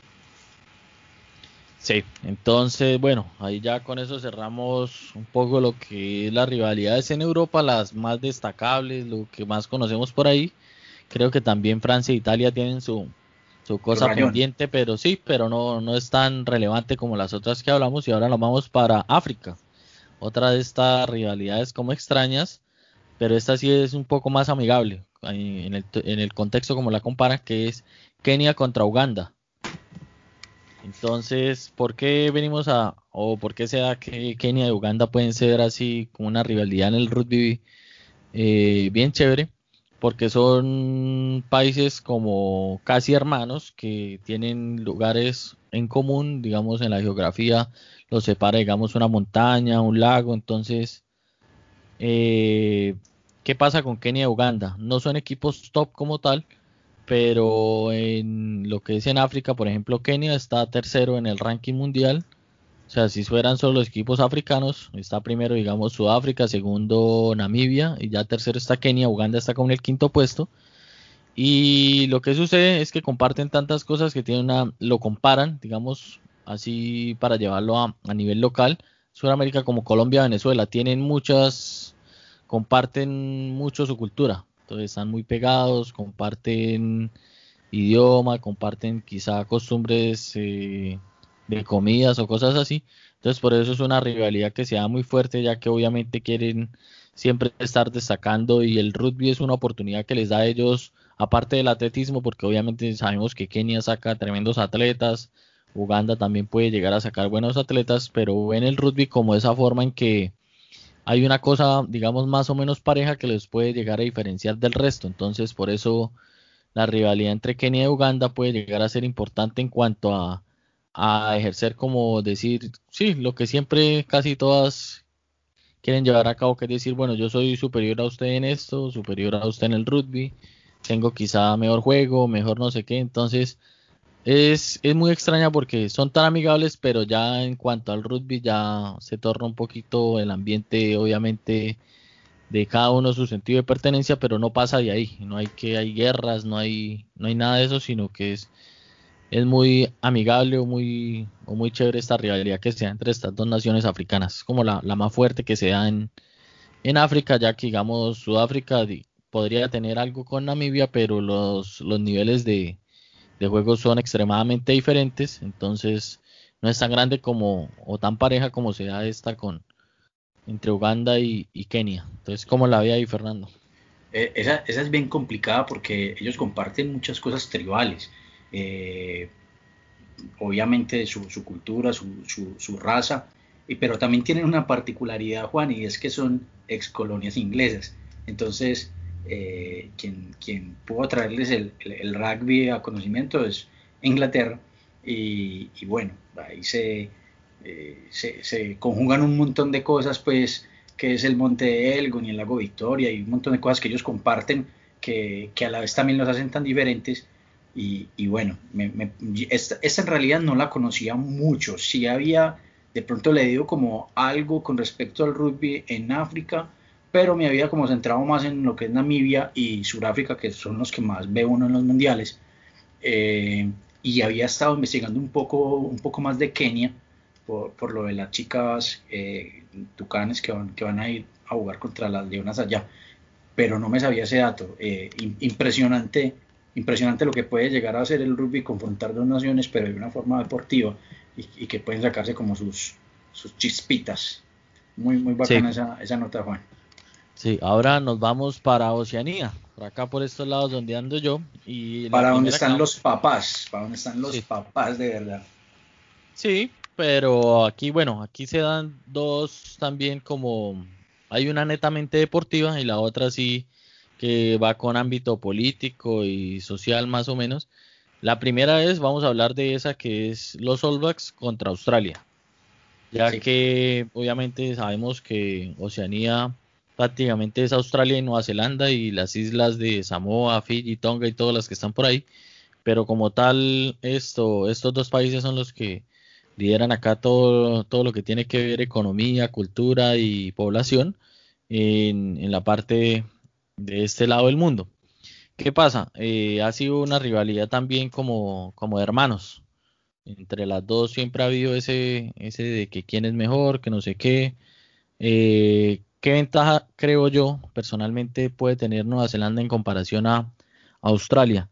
Sí, entonces, bueno, ahí ya con eso cerramos un poco lo que es las rivalidades en Europa, las más destacables, lo que más conocemos por ahí. Creo que también Francia e Italia tienen su, su cosa pendiente, pero sí, pero no, no es tan relevante como las otras que hablamos. Y ahora nos vamos para África. Otra de estas rivalidades como extrañas, pero esta sí es un poco más amigable en el, en el contexto como la compara, que es Kenia contra Uganda. Entonces, ¿por qué venimos a, o por qué se da que Kenia y Uganda pueden ser así como una rivalidad en el rugby eh, bien chévere? Porque son países como casi hermanos que tienen lugares en común, digamos, en la geografía los separa, digamos, una montaña, un lago. Entonces, eh, ¿qué pasa con Kenia y Uganda? No son equipos top como tal, pero en lo que es en África, por ejemplo, Kenia está tercero en el ranking mundial. O sea, si fueran solo los equipos africanos, está primero, digamos, Sudáfrica, segundo Namibia, y ya tercero está Kenia, Uganda está con el quinto puesto. Y lo que sucede es que comparten tantas cosas que tienen una, lo comparan, digamos, así para llevarlo a, a nivel local. Sudamérica como Colombia, Venezuela, tienen muchas, comparten mucho su cultura. Entonces están muy pegados, comparten idioma, comparten quizá costumbres eh, de comidas o cosas así. Entonces por eso es una rivalidad que se da muy fuerte ya que obviamente quieren siempre estar destacando y el rugby es una oportunidad que les da a ellos, aparte del atletismo, porque obviamente sabemos que Kenia saca tremendos atletas, Uganda también puede llegar a sacar buenos atletas, pero ven el rugby como esa forma en que hay una cosa, digamos, más o menos pareja que les puede llegar a diferenciar del resto. Entonces, por eso la rivalidad entre Kenia y Uganda puede llegar a ser importante en cuanto a, ejercer como decir, sí, lo que siempre casi todas quieren llevar a cabo, que es decir, bueno, yo soy superior a usted en esto, superior a usted en el rugby, tengo quizá mejor juego, mejor no sé qué, entonces es, es muy extraña porque son tan amigables, pero ya en cuanto al rugby ya se torna un poquito el ambiente, obviamente, de cada uno su sentido de pertenencia, pero no pasa de ahí. No hay que hay guerras, no hay, no hay nada de eso, sino que es, es muy amigable o muy, o muy chévere esta rivalidad que se da entre estas dos naciones africanas. Es como la, la más fuerte que se da en, en África, ya que digamos Sudáfrica podría tener algo con Namibia, pero los, los niveles de, de juegos son extremadamente diferentes, entonces no es tan grande como o tan pareja como se da esta con entre Uganda y, Kenia. Entonces, ¿cómo la ve ahí, Fernando? Eh, esa, es bien complicada porque ellos comparten muchas cosas tribales. Eh, obviamente su, cultura, su, su, su, raza, y, pero también tienen una particularidad, Juan, y es que son ex colonias inglesas. Entonces, eh, quien, quien pudo traerles el, rugby a conocimiento es Inglaterra. Y, bueno, ahí eh, se, se, conjugan un montón de cosas, pues, que es el Monte de Elgon y el Lago Victoria, y un montón de cosas que ellos comparten que, a la vez también los hacen tan diferentes. Y, bueno, esta, esta, en realidad no la conocía mucho. Sí había de pronto leído como algo con respecto al rugby en África, pero me había como centrado más en lo que es Namibia y Sudáfrica, que son los que más ve uno en los mundiales. Eh, y había estado investigando un poco, un poco más de Kenia, por, lo de las chicas eh, tucanes que van, que van a ir a jugar contra las leonas allá. Pero no me sabía ese dato. Eh, impresionante, impresionante lo que puede llegar a hacer el rugby, confrontar dos naciones, pero de una forma deportiva y, que pueden sacarse como sus, sus chispitas. Muy, muy bacana esa, esa nota, Juan. Sí, ahora nos vamos para Oceanía, por acá por estos lados donde ando yo. Y para donde están los papás, para donde están los papás de verdad. Sí, pero aquí, bueno, aquí se dan dos también como, hay una netamente deportiva y la otra sí que va con ámbito político y social más o menos. La primera es, vamos a hablar de esa que es los All Blacks contra Australia, ya que obviamente sabemos que Oceanía prácticamente es Australia y Nueva Zelanda y las islas de Samoa, Fiji, Tonga y todas las que están por ahí, pero como tal esto, estos dos países son los que lideran acá todo, todo lo que tiene que ver economía, cultura y población en, la parte de este lado del mundo. ¿Qué pasa? Eh, ha sido una rivalidad también como, como de hermanos. Entre las dos siempre ha habido ese, ese de que quién es mejor, que no sé qué. Eh, ¿Qué ventaja creo yo personalmente puede tener Nueva Zelanda en comparación a Australia?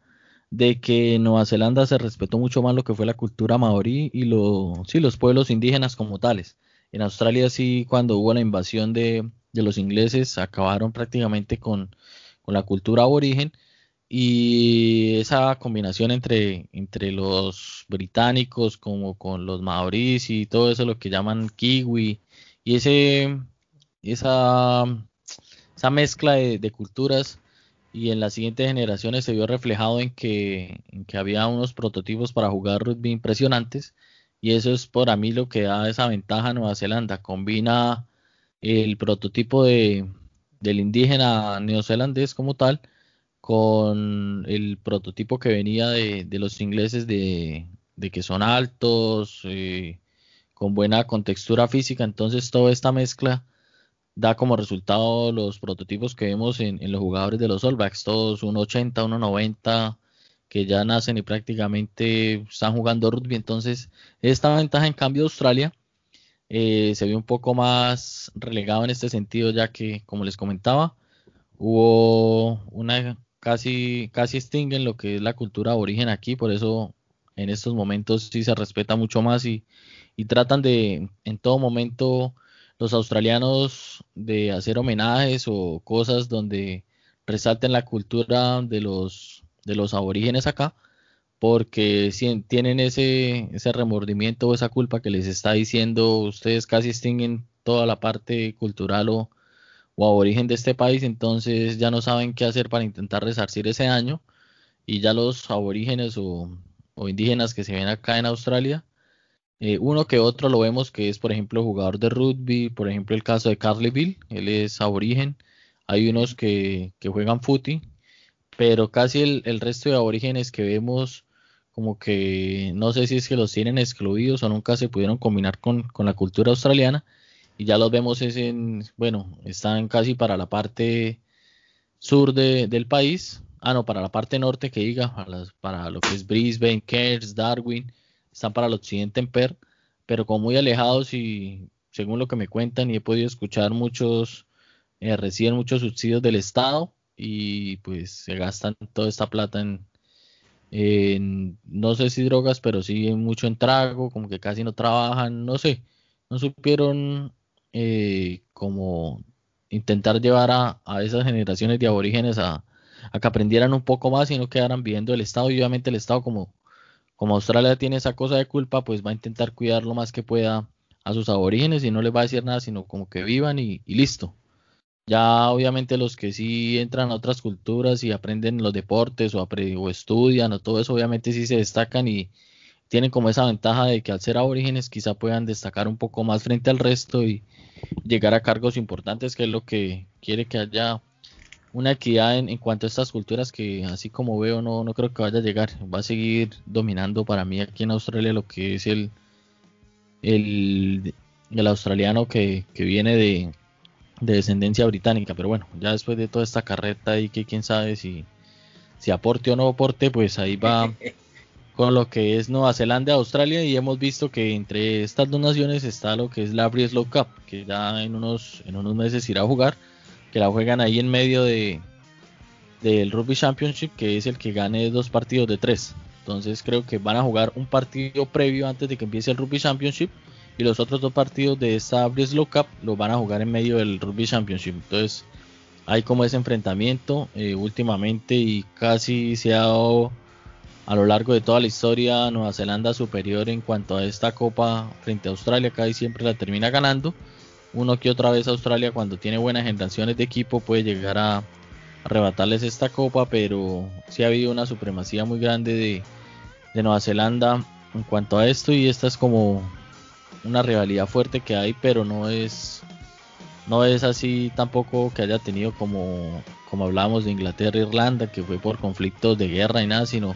de que Nueva Zelanda se respetó mucho más lo que fue la cultura maorí y lo, sí, los pueblos indígenas como tales. En Australia sí, cuando hubo la invasión de, los ingleses, acabaron prácticamente con, la cultura aborigen y esa combinación entre, entre los británicos como con los maoríes y todo eso lo que llaman kiwi y ese esa, esa mezcla de culturas y en las siguientes generaciones se vio reflejado en que, que había unos prototipos para jugar rugby impresionantes y eso es por a mí lo que da esa ventaja a Nueva Zelanda. Combina el prototipo de, del indígena neozelandés como tal con el prototipo que venía de, de los ingleses de, de, que son altos, eh, con buena contextura física. Entonces toda esta mezcla da como resultado los prototipos que vemos en, los jugadores de los All Blacks, todos 1.80, 1.90, que ya nacen y prácticamente están jugando rugby. Entonces, esta ventaja en cambio de Australia eh, se ve un poco más relegado en este sentido, ya que, como les comentaba, hubo una casi, casi extinguen lo que es la cultura aborigen aquí, por eso en estos momentos sí se respeta mucho más y, y tratan de en todo momento los australianos de hacer homenajes o cosas donde resalten la cultura de los, de los aborígenes acá, porque tienen ese, remordimiento o esa culpa que les está diciendo, ustedes casi extinguen toda la parte cultural o, aborigen de este país, entonces ya no saben qué hacer para intentar resarcir ese daño, y ya los aborígenes o, indígenas que se ven acá en Australia, eh, uno que otro lo vemos que es, por ejemplo, jugador de rugby, por ejemplo, el caso de Carlyville, él es aborigen. Hay unos que, juegan footy, pero casi el, resto de aborígenes que vemos, como que no sé si es que los tienen excluidos o nunca se pudieron combinar con, la cultura australiana. Y ya los vemos es en, bueno, están casi para la parte sur del país. Ah, no, para la parte norte que diga, para, para lo que es Brisbane, Cairns, Darwin están para el occidente en PER, pero como muy alejados y según lo que me cuentan y he podido escuchar muchos, eh, reciben muchos subsidios del Estado y pues se gastan toda esta plata en, no sé si drogas, pero sí mucho en trago, como que casi no trabajan, no sé, no supieron eh, como intentar llevar a, a, esas generaciones de aborígenes a, a, que aprendieran un poco más y no quedaran viviendo el Estado y obviamente el Estado como como Australia tiene esa cosa de culpa, pues va a intentar cuidar lo más que pueda a sus aborígenes y no les va a decir nada, sino como que vivan y, listo. Ya obviamente los que sí entran a otras culturas y aprenden los deportes o, o estudian o todo eso, obviamente sí se destacan y tienen como esa ventaja de que al ser aborígenes quizá puedan destacar un poco más frente al resto y llegar a cargos importantes, que es lo que quiere que haya una equidad en, cuanto a estas culturas que así como veo no, no creo que vaya a llegar. Va a seguir dominando para mí aquí en Australia lo que es el, el, el australiano que, viene de, descendencia británica. Pero bueno, ya después de toda esta carreta y que quién sabe si, si aporte o no aporte, pues ahí va con lo que es Nueva Zelanda y Australia y hemos visto que entre estas dos naciones está lo que es la Breslow Cup, que ya en unos, en unos meses irá a jugar, que la juegan ahí en medio de del Rugby Championship, que es el que gane dos partidos de tres. Entonces creo que van a jugar un partido previo antes de que empiece el Rugby Championship y los otros dos partidos de esta Breslow Cup los van a jugar en medio del Rugby Championship. Entonces hay como ese enfrentamiento eh, últimamente y casi se ha dado a lo largo de toda la historia Nueva Zelanda superior en cuanto a esta copa frente a Australia, casi siempre la termina ganando. Uno que otra vez Australia cuando tiene buenas generaciones de equipo puede llegar a arrebatarles esta copa, pero sí ha habido una supremacía muy grande de, de Nueva Zelanda en cuanto a esto y esta es como una rivalidad fuerte que hay, pero no es no es así tampoco que haya tenido como como hablábamos de Inglaterra e Irlanda, que fue por conflictos de guerra y nada, sino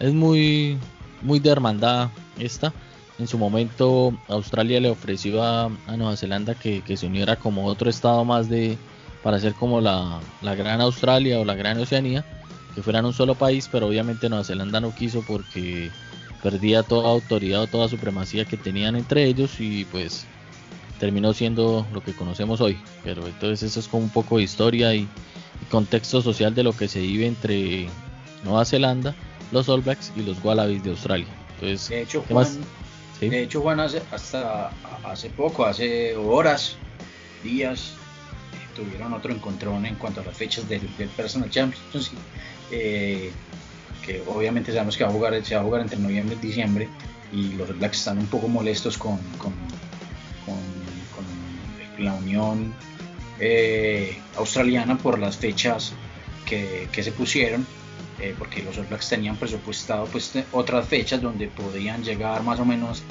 es muy, muy de hermandad esta. En su momento Australia le ofreció a, Nueva Zelanda que, se uniera como otro estado más de para ser como la, la, gran Australia o la gran Oceanía, que fueran un solo país, pero obviamente Nueva Zelanda no quiso porque perdía toda autoridad o toda supremacía que tenían entre ellos y pues terminó siendo lo que conocemos hoy. Pero entonces eso es como un poco de historia y contexto social de lo que se vive entre Nueva Zelanda los All Blacks y los Wallabies de Australia. Entonces, de hecho, Juan, de hecho, Juan hace, hasta hace poco, hace horas, días, tuvieron otro encontrón en cuanto a las fechas del, Personal Champions, eh, que obviamente sabemos que va a jugar, se va a jugar entre noviembre y diciembre, y los Blacks están un poco molestos con, con, la Unión eh, Australiana por las fechas que, que se pusieron eh, porque los All Blacks tenían presupuestado pues otras fechas donde podían llegar más o menos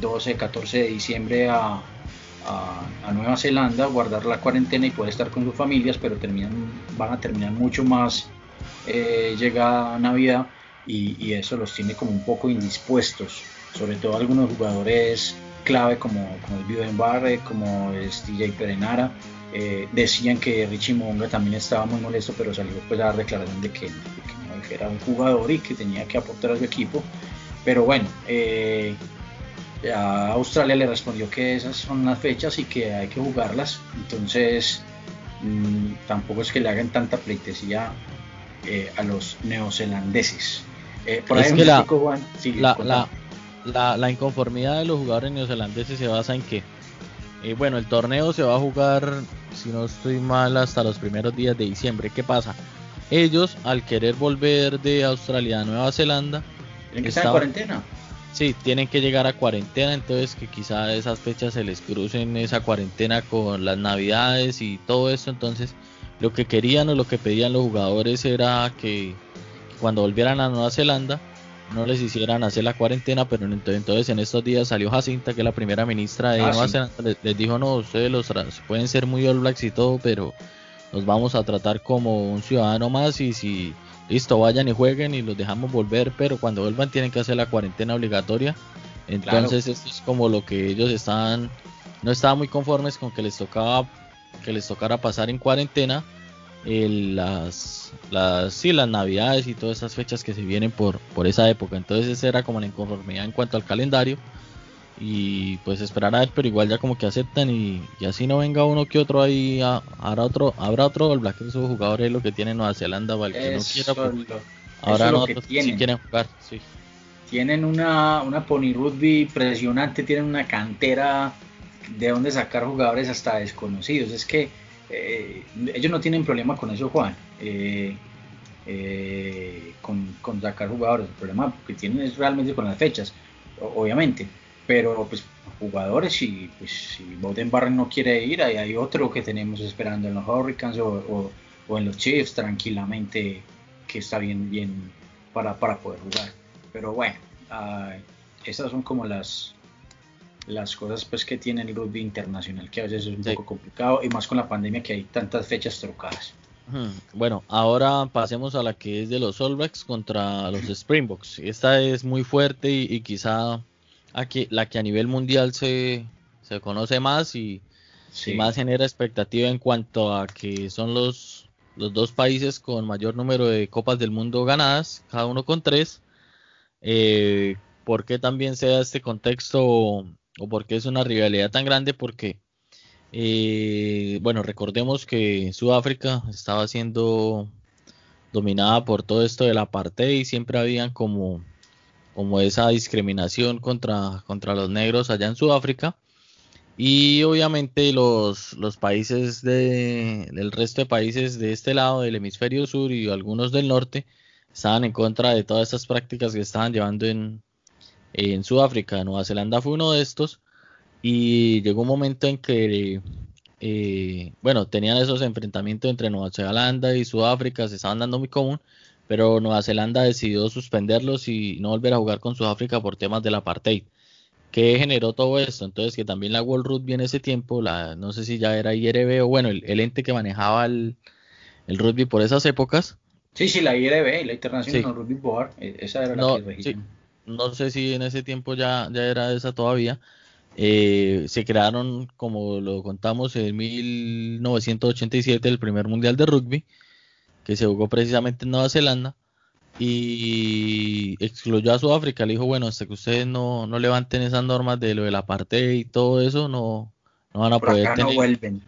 12, eh, 14 de diciembre a, a, Nueva Zelanda, guardar la cuarentena y poder estar con sus familias, pero terminan, van a terminar mucho más eh, llegada Navidad y, eso los tiene como un poco indispuestos, sobre todo algunos jugadores clave como, el Biden Barre, como es DJ Perenara, eh, decían que Richie Monga también estaba muy molesto, pero salió pues la declaración de que, no era un jugador y que tenía que aportar a su equipo. Pero bueno, eh, a Australia le respondió que esas son las fechas y que hay que jugarlas. Entonces, mm, tampoco es que le hagan tanta pleitesía eh, a los neozelandeses. por es que la, la, la, la inconformidad de los jugadores neozelandeses se basa en que eh, bueno, el torneo se va a jugar, si no estoy mal, hasta los primeros días de diciembre. ¿Qué pasa? Ellos, al querer volver de Australia a Nueva Zelanda, tienen que estar en cuarentena. Sí, tienen que llegar a cuarentena, entonces que quizá esas fechas se les crucen esa cuarentena con las navidades y todo eso. Entonces, lo que querían o lo que pedían los jugadores era que cuando volvieran a Nueva Zelanda, no les hicieran hacer la cuarentena, pero entonces en estos días salió Jacinta, que es la primera ministra de ah, Nueva Zelanda, les, dijo, no, ustedes los pueden ser muy All Blacks y todo, pero los vamos a tratar como un ciudadano más y si listo, vayan y jueguen y los dejamos volver, pero cuando vuelvan tienen que hacer la cuarentena obligatoria. Entonces esto es como lo que ellos estaban, no estaban muy conformes con que les tocaba, que les tocara pasar en cuarentena las, las, sí, las navidades y todas esas fechas que se vienen por, por esa época. Entonces esa era como la inconformidad en cuanto al calendario. Y pues esperar a ver, pero igual ya como que aceptan y, así no venga uno que otro ahí, habrá otro, habrá otro All Black, esos jugadores lo que tienen Nueva Zelanda, para que no quiera, pues, ahora no si quieren jugar, sí. Tienen una, una pony rugby impresionante, tienen una cantera de donde sacar jugadores hasta desconocidos. Es que eh, ellos no tienen problema con eso, Juan, eh, eh, con, sacar jugadores. El problema que tienen es realmente con las fechas, obviamente. Pero pues jugadores, si, pues, si Boden Barren no quiere ir, ahí hay otro que tenemos esperando en los Hurricanes o, en los Chiefs tranquilamente que está bien, bien para, para poder jugar. Pero bueno, uh, esas son como las, las cosas pues que tiene el rugby internacional, que a veces es un poco complicado, y más con la pandemia que hay tantas fechas trocadas. Bueno, ahora pasemos a la que es de los All Blacks contra los Springboks. Esta es muy fuerte y, quizá aquí, la que a nivel mundial se, se conoce más y, más genera expectativa en cuanto a que son los, los dos países con mayor número de copas del mundo ganadas, cada uno con tres. Eh, ¿Por qué también se da este contexto o, por qué es una rivalidad tan grande? Porque, eh, bueno, recordemos que Sudáfrica estaba siendo dominada por todo esto del apartheid y siempre habían como, como esa discriminación contra, contra los negros allá en Sudáfrica. Y obviamente los, los países de, del resto de países de este lado del hemisferio sur y algunos del norte estaban en contra de todas estas prácticas que estaban llevando en, en Sudáfrica. Nueva Zelanda fue uno de estos y llegó un momento en que, eh, bueno, tenían esos enfrentamientos entre Nueva Zelanda y Sudáfrica, se estaban dando muy común, pero Nueva Zelanda decidió suspenderlos y no volver a jugar con Sudáfrica por temas del apartheid. ¿Qué generó todo esto? Entonces, que también la World Rugby en ese tiempo, la, no sé si ya era IRB o bueno, el, ente que manejaba el, rugby por esas épocas. Sí, sí, la IRB, la International Rugby Board, e, esa era la que No sé si en ese tiempo ya, ya era esa todavía. Eh, se crearon, como lo contamos, en 1987 el primer mundial de rugby, que se jugó precisamente en Nueva Zelanda y excluyó a Sudáfrica. Le dijo, bueno, hasta que ustedes no, no levanten esas normas de lo de la parte y todo eso, no, no van a por poder acá tener... No vuelven.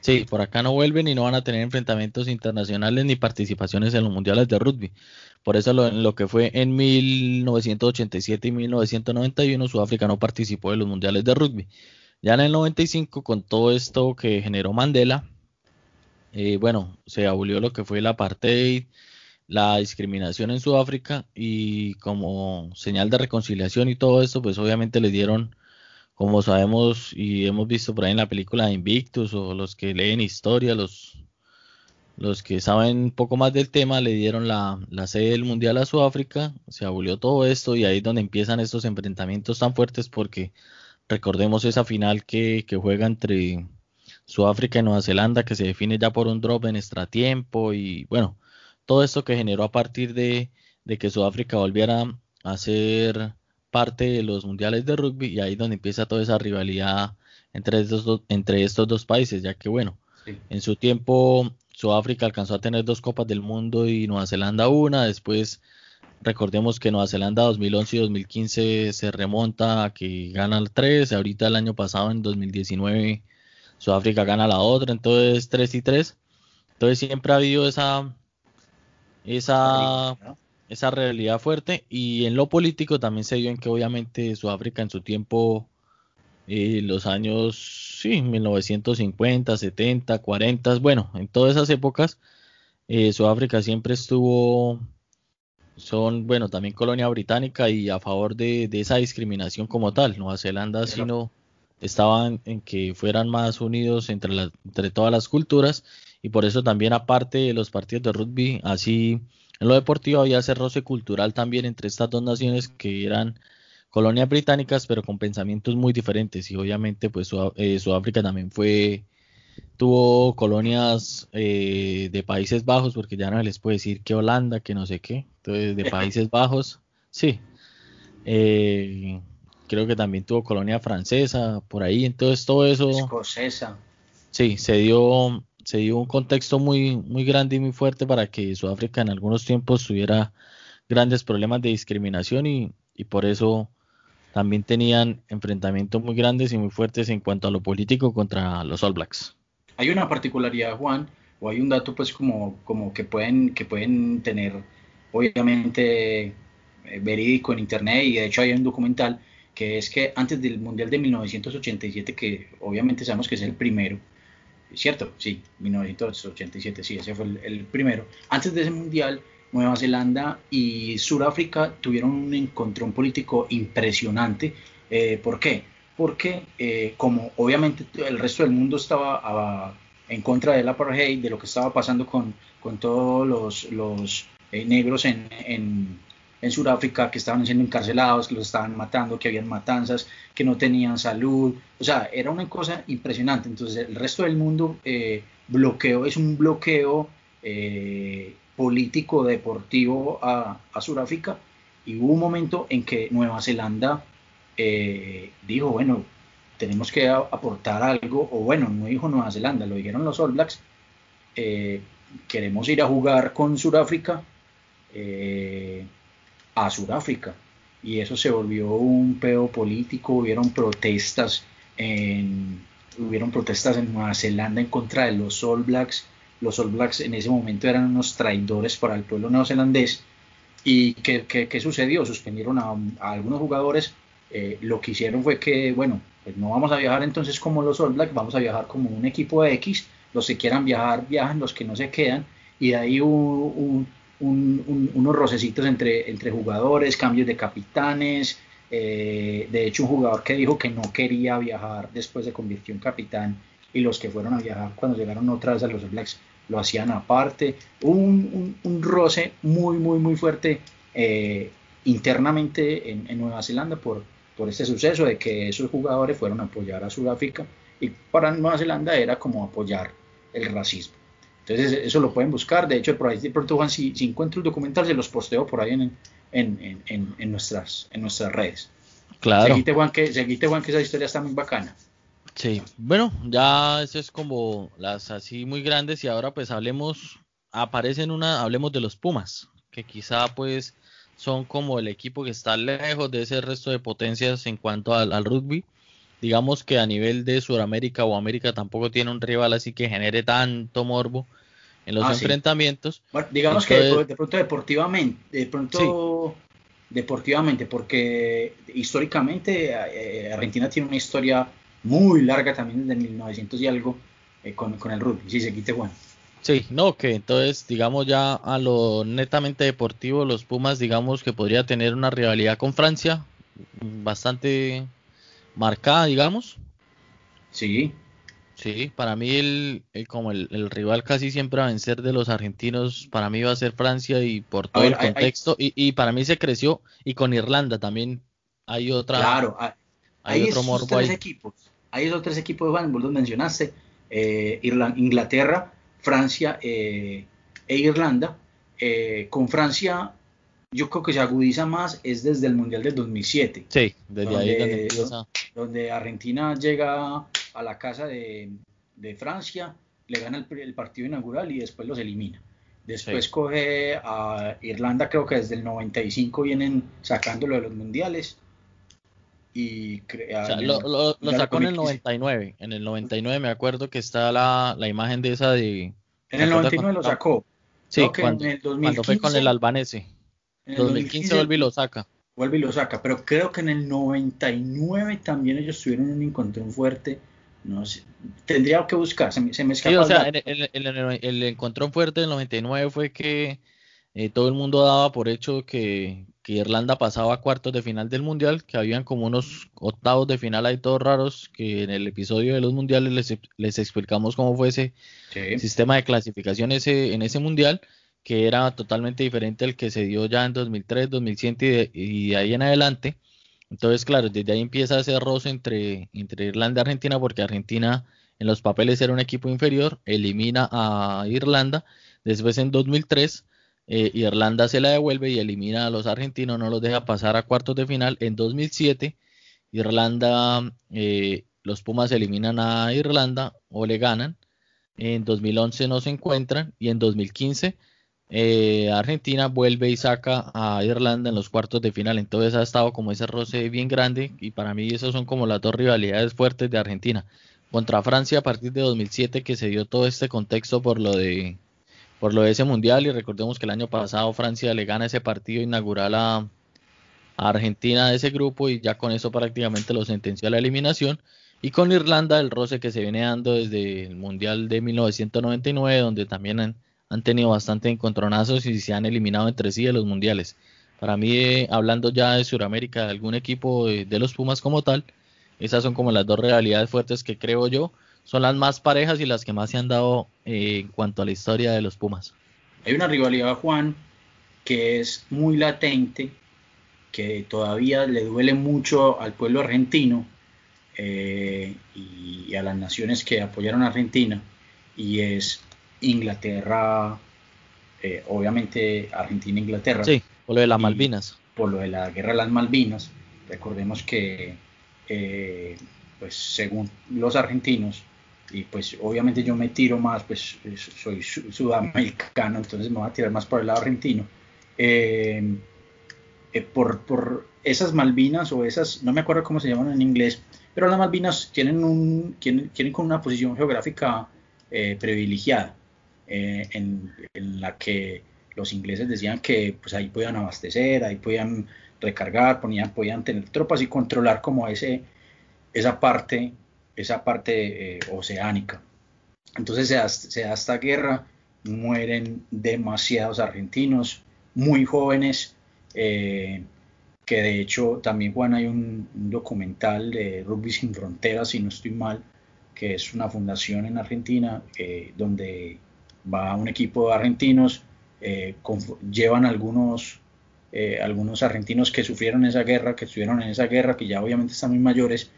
Sí, por acá no vuelven y no van a tener enfrentamientos internacionales ni participaciones en los mundiales de rugby. Por eso lo, lo que fue en 1987 y 1991 Sudáfrica no participó de los mundiales de rugby. Ya en el 95 con todo esto que generó Mandela, eh, bueno, se abolió lo que fue el apartheid, la discriminación en Sudáfrica y como señal de reconciliación y todo esto, pues obviamente le dieron, como sabemos y hemos visto por ahí en la película Invictus o los que leen historia, los, los que saben un poco más del tema, le dieron la, la sede del Mundial a Sudáfrica, se abolió todo esto y ahí es donde empiezan estos enfrentamientos tan fuertes porque recordemos esa final que, que juega entre Sudáfrica y Nueva Zelanda que se define ya por un drop en extratiempo y bueno, todo esto que generó a partir de, que Sudáfrica volviera a ser parte de los mundiales de rugby y ahí donde empieza toda esa rivalidad entre estos dos, entre estos dos países, ya que bueno, en su tiempo Sudáfrica alcanzó a tener dos copas del mundo y Nueva Zelanda una, después recordemos que Nueva Zelanda 2011 y 2015 se remonta a que gana el 3, ahorita el año pasado en 2019 Sudáfrica gana la otra, entonces 3 y 3, entonces siempre ha habido esa esa, esa realidad fuerte. Y en lo político también se dio en que obviamente Sudáfrica en su tiempo, eh, los años, sí, 1950, 70, 40, bueno, en todas esas épocas, eh, Sudáfrica siempre estuvo, son, bueno, también colonia británica y a favor de, esa discriminación como tal. Nueva Zelanda, sino estaban en que fueran más unidos entre, entre todas las culturas y por eso también aparte de los partidos de rugby, así en lo deportivo había ese roce cultural también entre estas dos naciones que eran colonias británicas pero con pensamientos muy diferentes. Y obviamente pues eh, Sudáfrica también fue tuvo colonias eh, de Países Bajos porque ya no les puede decir que Holanda que no sé qué. Entonces de Países Bajos sí. Eh, creo que también tuvo colonia francesa por ahí. Entonces todo eso escocesa. Sí se dio se dio un contexto muy, muy grande y muy fuerte para que Sudáfrica en algunos tiempos tuviera grandes problemas de discriminación y, por eso también tenían enfrentamientos muy grandes y muy fuertes en cuanto a lo político contra los All Blacks. Hay una particularidad, Juan, o hay un dato pues como, como que, pueden, que pueden tener obviamente eh, verídico en internet y de hecho hay un documental que es que antes del Mundial de 1987, que obviamente sabemos que es el primero, ¿cierto? Sí, 1987, sí, ese fue el, primero. Antes de ese mundial, Nueva Zelanda y Sudáfrica tuvieron un encontrón político impresionante. Eh, ¿Por qué? Porque eh, como obviamente el resto del mundo estaba ah, en contra del apartheid, de lo que estaba pasando con, con todos los, los eh, negros en, en, Sudáfrica que estaban siendo encarcelados, que los estaban matando, que habían matanzas, que no tenían salud. O sea, era una cosa impresionante. Entonces el resto del mundo eh, bloqueo, es un bloqueo político, deportivo a, Sudáfrica. Y hubo un momento en que Nueva Zelanda eh, dijo, bueno, tenemos que aportar algo, o bueno, no dijo Nueva Zelanda, lo dijeron los All Blacks, queremos ir a jugar con Sudáfrica, a Sudáfrica. y eso se volvió un pedo político, hubieron protestas hubieron protestas en Nueva Zelanda en contra de los All Blacks. Los All Blacks en ese momento eran unos traidores para el pueblo neozelandés. ¿Y qué, qué, sucedió? Suspendieron a, algunos jugadores. Eh, lo que hicieron fue que, bueno, pues no vamos a viajar entonces como los All Blacks, vamos a viajar como un equipo de X. Los que quieran viajar, viajan, los que no se quedan. Y de ahí hubo unos rocecitos entre, entre jugadores, cambios de capitanes, eh, de hecho, un jugador que dijo que no quería viajar después se convirtió en capitán y los que fueron a viajar cuando llegaron otra vez a los Blacks lo hacían aparte. Un, un, roce muy, muy, muy fuerte eh, internamente en, Nueva Zelanda por, por este suceso de que esos jugadores fueron a apoyar a Sudáfrica y para Nueva Zelanda era como apoyar el racismo. Entonces eso lo pueden buscar. De hecho, por ahí de pronto, Juan, si, si encuentro el documental, se los posteo por ahí en, en, en, en, nuestras, en nuestras redes. Claro. Seguite Juan, que, seguite, Juan, que esa historia está muy bacana. Sí, bueno, ya eso es como las así muy grandes y ahora pues hablemos, aparecen una, hablemos de los Pumas, que quizá pues son como el equipo que está lejos de ese resto de potencias en cuanto al, al rugby. Digamos que a nivel de Sudamérica o América tampoco tiene un rival así que genere tanto morbo en los ah, enfrentamientos. digamos que de, pronto deportivamente, de pronto deportivamente, porque históricamente eh, Argentina tiene una historia muy larga también desde 1900 y algo eh, con, el rugby, si se quite bueno. Sí, no, que entonces, digamos ya a lo netamente deportivo, los Pumas, digamos que podría tener una rivalidad con Francia bastante marcada, digamos. Sí, Sí, para mí el, como el, rival casi siempre a vencer de los argentinos, para mí va a ser Francia y por todo el contexto, Y, y, para mí se creció, y con Irlanda también hay otra... Claro, hay, otro morbo tres equipos, hay esos tres equipos, Juan, vos los mencionaste, eh, Inglaterra, Francia eh, e Irlanda. Eh, con Francia yo creo que se agudiza más es desde el Mundial del 2007. Sí, desde ahí donde Argentina llega a la casa de, Francia, le gana el, partido inaugural y después los elimina. Después coge a Irlanda, creo que desde el 95 vienen sacándolo de los mundiales. Y lo, sacó en el 99. En el 99 me acuerdo que está la, imagen de esa de... En el 99 lo sacó. Sí, cuando, fue con el albanese. En el 2015 vuelve y lo saca. Vuelve y lo saca, pero creo que en el 99 también ellos tuvieron un encontrón fuerte no sé, tendría que buscar, se, me escapa. o sea, el, encontrón fuerte del 99 fue que eh, todo el mundo daba por hecho que, Irlanda pasaba a cuartos de final del mundial, que habían como unos octavos de final ahí todos raros, que en el episodio de los mundiales les, les explicamos cómo fue ese sistema de clasificación ese, en ese mundial, que era totalmente diferente al que se dio ya en 2003, 2007 y de ahí en adelante. Entonces, claro, desde ahí empieza ese roce entre, entre Irlanda y Argentina, porque Argentina en los papeles era un equipo inferior, elimina a Irlanda. Después, en 2003, eh, Irlanda se la devuelve y elimina a los argentinos, no los deja pasar a cuartos de final. En 2007, Irlanda, eh, los Pumas eliminan a Irlanda o le ganan. En 2011 no se encuentran y en 2015 eh, Argentina vuelve y saca a Irlanda en los cuartos de final. Entonces ha estado como ese roce bien grande y para mí esas son como las dos rivalidades fuertes de Argentina. Contra Francia a partir de 2007 que se dio todo este contexto por lo de por lo de ese mundial y recordemos que el año pasado Francia le gana ese partido inaugural a, Argentina de ese grupo y ya con eso prácticamente lo sentenció a la eliminación. Y con Irlanda el roce que se viene dando desde el mundial de 1999 donde también han tenido bastante encontronazos y se han eliminado entre sí de los mundiales. Para mí, eh, hablando ya de Sudamérica, de algún equipo de, los Pumas como tal, esas son como las dos realidades fuertes que creo yo son las más parejas y las que más se han dado eh, en cuanto a la historia de los Pumas. Hay una rivalidad, Juan, que es muy latente, que todavía le duele mucho al pueblo argentino eh, y a las naciones que apoyaron a Argentina, y es Inglaterra, eh, obviamente Argentina e Inglaterra. Sí, por lo de las Malvinas. Por lo de la guerra de las Malvinas. Recordemos que, eh, pues según los argentinos, y pues obviamente yo me tiro más, pues soy sudamericano, entonces me voy a tirar más por el lado argentino. Eh, eh, por, por, esas Malvinas o esas, no me acuerdo cómo se llaman en inglés, pero las Malvinas tienen, un, tienen, tienen con una posición geográfica eh, privilegiada, eh, en, en, la que los ingleses decían que pues ahí podían abastecer, ahí podían recargar, ponían, podían tener tropas y controlar como ese, esa parte, esa parte oceánica. Entonces se da, se da esta guerra, mueren demasiados argentinos, muy jóvenes, eh, que de hecho también Juan hay un, documental de Rugby Sin Fronteras, si no estoy mal, que es una fundación en Argentina eh, donde va un equipo de argentinos, eh, llevan algunos, algunos argentinos que sufrieron esa guerra, que estuvieron en esa guerra, que ya obviamente están muy mayores.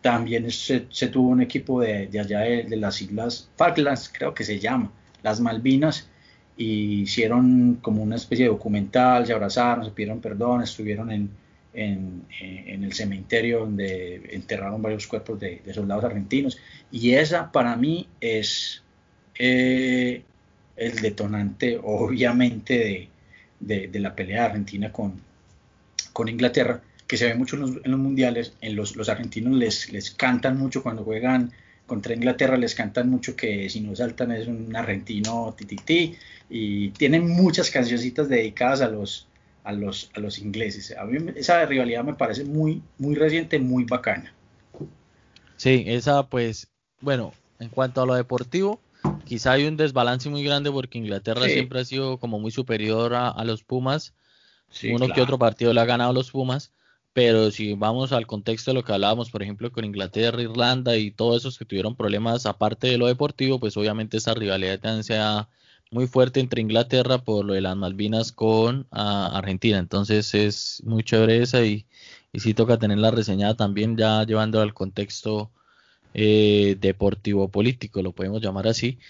También se, tuvo un equipo de, allá de, de las Islas Falklands, creo que se llama, las Malvinas, y hicieron como una especie de documental, se abrazaron, se pidieron perdón, estuvieron en, en, en el cementerio donde enterraron varios cuerpos de, soldados argentinos. Y esa para mí es eh, el detonante, obviamente, de, de, la pelea argentina con, con Inglaterra, que se ve mucho en los, en los mundiales. En los, los argentinos les, les cantan mucho cuando juegan contra Inglaterra les cantan mucho que si no saltan es un argentino tititi y tienen muchas cancioncitas dedicadas a los a los a los ingleses. A mí esa rivalidad me parece muy muy reciente, muy bacana. Sí, esa pues bueno, en cuanto a lo deportivo, quizá hay un desbalance muy grande porque Inglaterra siempre ha sido como muy superior a, los Pumas. Uno que otro partido le ha ganado a los Pumas, pero si vamos al contexto de lo que hablábamos, por ejemplo, con Inglaterra, Irlanda y todos esos que tuvieron problemas aparte de lo deportivo, pues obviamente esa rivalidad también sea muy fuerte entre Inglaterra por lo de las Malvinas con ah, Argentina. Entonces es muy chévere esa y, y sí toca tener la reseñada también ya llevando al contexto eh, deportivo político, lo podemos llamar así.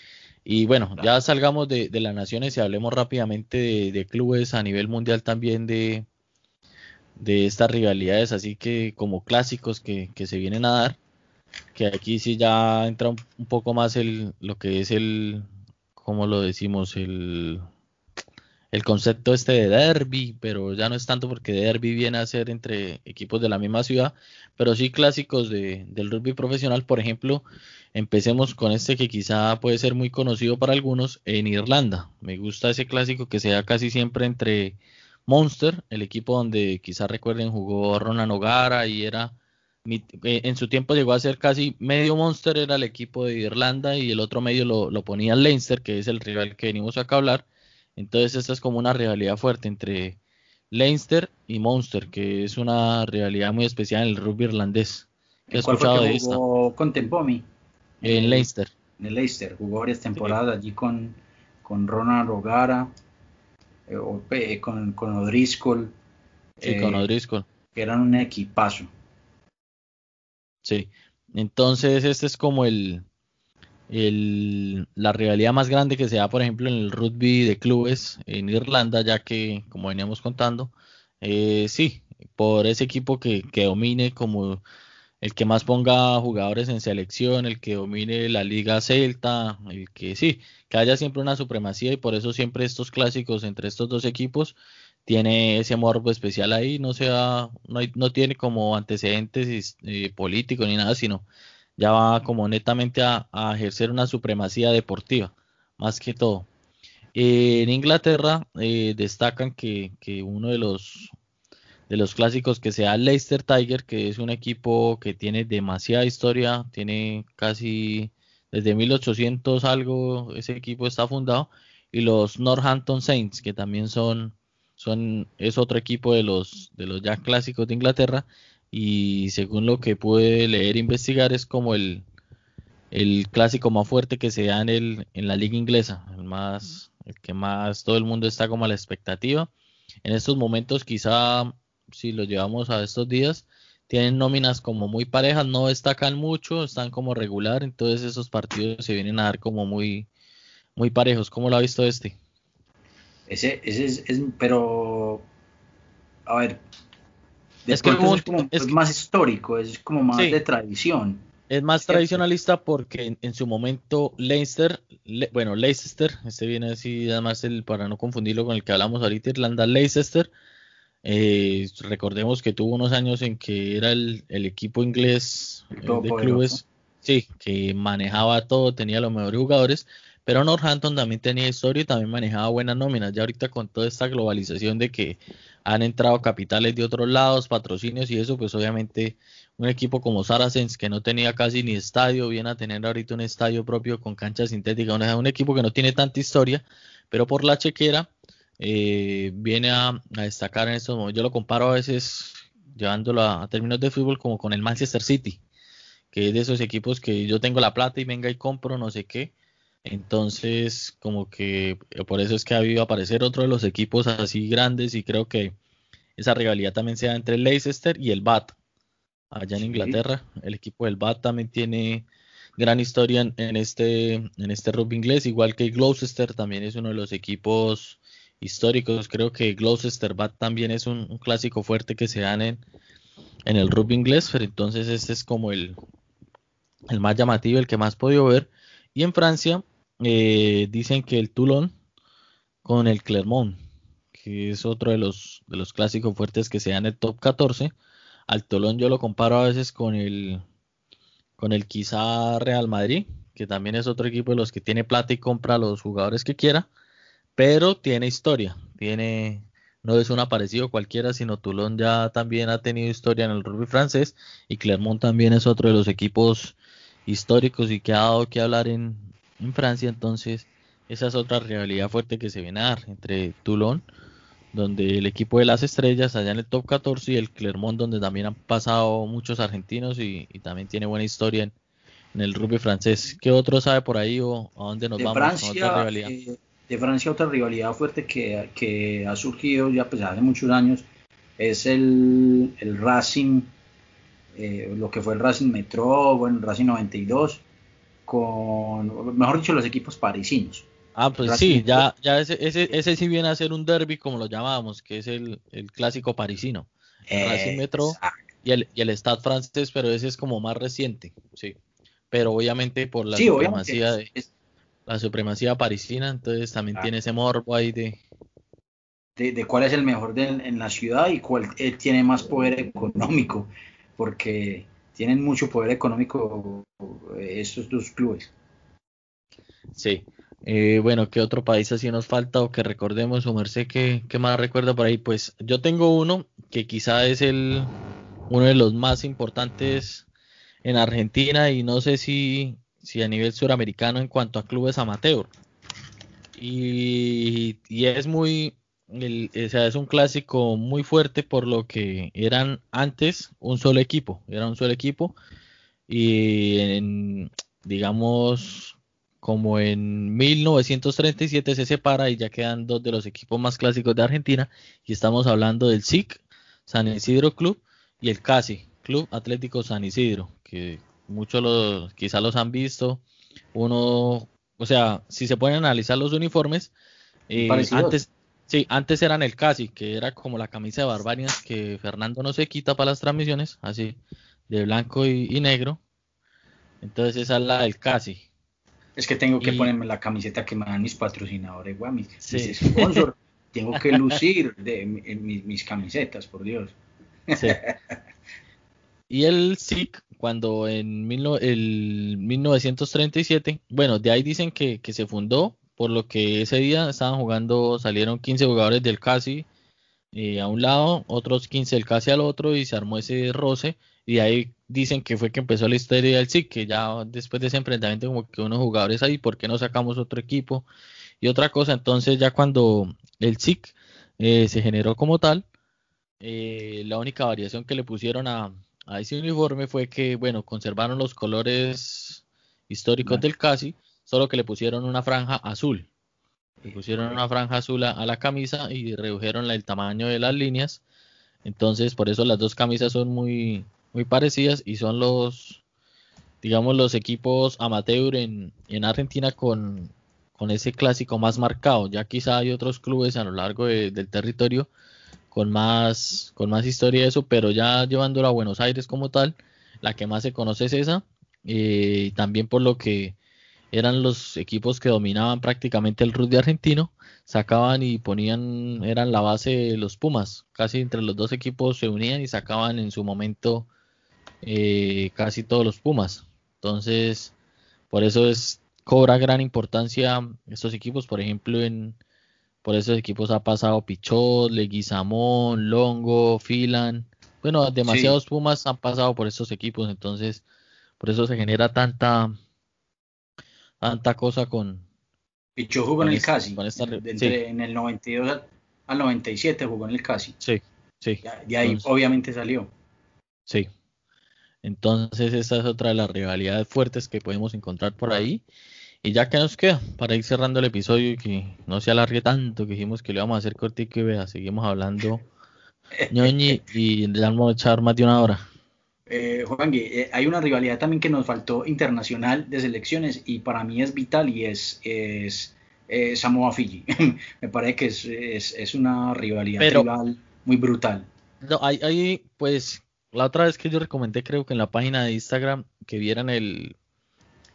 Y bueno, ya salgamos de, las naciones y hablemos rápidamente de clubes a nivel mundial también de, de estas rivalidades, así que como clásicos que, se vienen a dar, que aquí sí ya entra un, poco más el, lo que es el, como lo decimos, el, el concepto este de derby, pero ya no es tanto porque derby viene a ser entre equipos de la misma ciudad, pero sí clásicos de, del rugby profesional, por ejemplo, empecemos con este que quizá puede ser muy conocido para algunos en Irlanda. Me gusta ese clásico que se da casi siempre entre Monster, el equipo donde quizás recuerden jugó Ronan O'Gara y era eh, en su tiempo llegó a ser casi medio Monster, era el equipo de Irlanda y el otro medio lo, lo ponía Leinster, que es el rival que venimos acá a hablar. Entonces esta es como una rivalidad fuerte entre Leinster y Monster, que es una rivalidad muy especial en el rugby irlandés. ¿Qué has escuchado de esta? con Tempomi. En Leinster. En Leinster, jugó varias temporadas allí con, con Ronald O'Gara, eh, con, con O'Driscoll. Sí, con eh, O'Driscoll. Que eran un equipazo. Sí, entonces este es como el, el, la rivalidad más grande que se da, por ejemplo, en el rugby de clubes en Irlanda, ya que, como veníamos contando, eh, sí, por ese equipo que, que domine como el que más ponga jugadores en selección, el que domine la liga celta, el que sí, que haya siempre una supremacía y por eso siempre estos clásicos entre estos dos equipos tiene ese morbo especial ahí, no sea, no, no tiene como antecedentes eh, políticos ni nada, sino ya va como netamente a, ejercer una supremacía deportiva, más que todo. en Inglaterra eh, destacan que, que uno de los de los clásicos que sea Leicester Tiger, que es un equipo que tiene demasiada historia, tiene casi desde 1800 algo ese equipo está fundado y los Northampton Saints, que también son son es otro equipo de los de los ya clásicos de Inglaterra y según lo que pude leer e investigar es como el el clásico más fuerte que se da en el en la liga inglesa, el más el que más todo el mundo está como a la expectativa. En estos momentos quizá si lo llevamos a estos días, tienen nóminas como muy parejas, no destacan mucho, están como regular, entonces esos partidos se vienen a dar como muy, muy parejos. ¿Cómo lo ha visto este? Ese, ese es, pero, a ver, es que es, más histórico, es como más de tradición. Es más tradicionalista porque en, su momento Leicester, bueno, Leicester, este viene así además el, para no confundirlo con el que hablamos ahorita, Irlanda, Leicester, Eh, recordemos que tuvo unos años en que era el, equipo inglés de clubes, sí, que manejaba todo, tenía los mejores jugadores, pero Northampton también tenía historia y también manejaba buenas nóminas. Ya ahorita con toda esta globalización de que han entrado capitales de otros lados, patrocinios y eso, pues obviamente un equipo como Saracens que no tenía casi ni estadio, viene a tener ahorita un estadio propio con cancha sintética, un, equipo que no tiene tanta historia, pero por la chequera eh, viene a, destacar en estos momentos. Yo lo comparo a veces llevándolo a, términos de fútbol como con el Manchester City, que es de esos equipos que yo tengo la plata y venga y compro no sé qué entonces, como que eh, por eso es que ha habido aparecer otro de los equipos así grandes y creo que esa rivalidad también sea entre el Leicester y el Bath. Allá en Inglaterra, el equipo del Bath también tiene gran historia en, este en este rugby inglés, igual que Gloucester también es uno de los equipos históricos. Creo que Gloucester Bath también es un, clásico fuerte que se dan en, en el rugby inglés, pero entonces este es como el, el más llamativo, el que más podido ver. Y en Francia eh, dicen que el Toulon con el Clermont, que es otro de los, de los clásicos fuertes que se dan en el top 14. Al Toulon yo lo comparo a veces con el, con el quizá Real Madrid, que también es otro equipo de los que tiene plata y compra a los jugadores que quiera, pero tiene historia, tiene, no es un aparecido cualquiera, sino Toulon ya también ha tenido historia en el rugby francés y Clermont también es otro de los equipos históricos y que ha dado que hablar en, Francia. Entonces, esa es otra rivalidad fuerte que se viene a dar entre Toulon, donde el equipo de las estrellas allá en el top 14 y el Clermont, donde también han pasado muchos argentinos y, también tiene buena historia en, el rugby francés. ¿Qué otro sabe por ahí o a dónde nos de vamos Francia, otra rivalidad? Eh, de Francia otra rivalidad fuerte que, que ha surgido ya pues, hace muchos años es el, el Racing eh, lo que fue el Racing Metro, bueno, el Racing 92, con, mejor dicho, los equipos parisinos. Ah, pues sí, ya, ya ese, ese, ese, sí viene a ser un derby, como lo llamábamos, que es el, el clásico parisino. El Racing Metro y el, y el Stade francés, pero ese es como más reciente, sí. Pero obviamente por la supremacía de, la supremacía parisina, entonces también ah. tiene ese morbo ahí de, de, cuál es el mejor en la ciudad y cuál eh, tiene más poder económico porque tienen mucho poder económico eh, estos dos clubes. Sí. Eh, bueno, ¿qué otro país así nos falta o que recordemos o merced ¿qué, más recuerda por ahí? Pues yo tengo uno que quizá es el uno de los más importantes en Argentina y no sé si, si a nivel suramericano en cuanto a clubes amateur. Y, y es muy, o sea, es un clásico muy fuerte por lo que eran antes un solo equipo, era un solo equipo y en, digamos como en 1937 se separa y ya quedan dos de los equipos más clásicos de Argentina y estamos hablando del SIC, San Isidro Club y el CASI, Club Atlético San Isidro, que muchos los, quizá los han visto, uno, o sea, si se pueden analizar los uniformes, eh, antes Sí, antes eran el Casi, que era como la camisa de Barbarians que Fernando no se quita para las transmisiones, así, de blanco y, negro. Entonces esa es la del Casi. Es que tengo que ponerme la camiseta que me dan mis patrocinadores, mis, sponsors. tengo que lucir de, mis, camisetas, por Dios. Sí. Y el SIC, cuando en el 1937, bueno, de ahí dicen que, se fundó por lo que ese día estaban jugando, salieron 15 jugadores del Casi eh, a un lado, otros 15 del Casi al otro y se armó ese roce y ahí dicen que fue que empezó la historia del SIC, que ya después de ese enfrentamiento como que unos jugadores ahí, ¿por qué no sacamos otro equipo? Y otra cosa, entonces ya cuando el SIC eh, se generó como tal, eh, la única variación que le pusieron a, a, ese uniforme fue que, bueno, conservaron los colores históricos del Casi, solo que le pusieron una franja azul. Le pusieron una franja azul a, la camisa y redujeron el tamaño de las líneas. Entonces, por eso las dos camisas son muy, muy parecidas y son los, digamos, los equipos amateur en, en Argentina con, con ese clásico más marcado. Ya quizá hay otros clubes a lo largo del territorio con más, con más historia de eso, pero ya llevándolo a Buenos Aires como tal, la que más se conoce es esa. y eh, también por lo que eran los equipos que dominaban prácticamente el rugby argentino, sacaban y ponían, eran la base de los Pumas, casi entre los dos equipos se unían y sacaban en su momento eh, casi todos los Pumas. Entonces, por eso es cobra gran importancia estos equipos, por ejemplo, en por esos equipos ha pasado Pichot, Leguizamón, Longo, Filan, bueno, demasiados Pumas han pasado por estos equipos, entonces por eso se genera tanta tanta cosa con Pichot jugó en el Casi, en el 92 al 97 jugó en el Casi. Sí, sí. Y ahí obviamente salió. Sí. Entonces esa es otra de las rivalidades fuertes que podemos encontrar por ahí. Y ya que nos queda, para ir cerrando el episodio y que no se alargue tanto, que dijimos que lo íbamos a hacer cortico y vea, seguimos hablando ñoñi y ya vamos a echar más de una hora. Eh, Juan, eh, hay una rivalidad también que nos faltó internacional de selecciones y para mí es vital y es, es eh, Samoa Fiji. Me parece que es, es, una rivalidad rival muy brutal. No, hay, hay, pues, la otra vez que yo recomendé, creo que en la página de Instagram, que vieran el,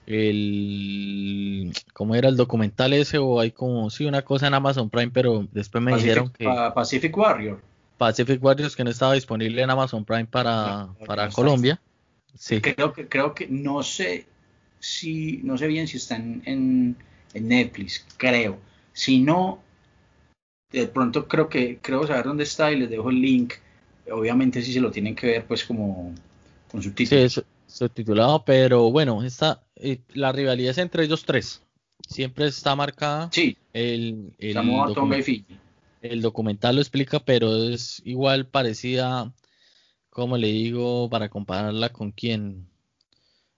el cómo era el documental ese o hay como sí una cosa en Amazon Prime pero después me dijeron que Pacific Warrior. Pacific Warriors que no estaba disponible en Amazon Prime para, para Colombia. Sí. Creo que creo que no sé si no sé bien si está en, en, Netflix creo. Si no de pronto creo que creo saber dónde está y les dejo el link. Obviamente si se lo tienen que ver pues como con subtítulos sí, subtitulado pero bueno la rivalidad es entre ellos tres. Siempre está marcada. Sí. El, el, el documental lo explica, pero es igual parecida, como le digo, para compararla con quién.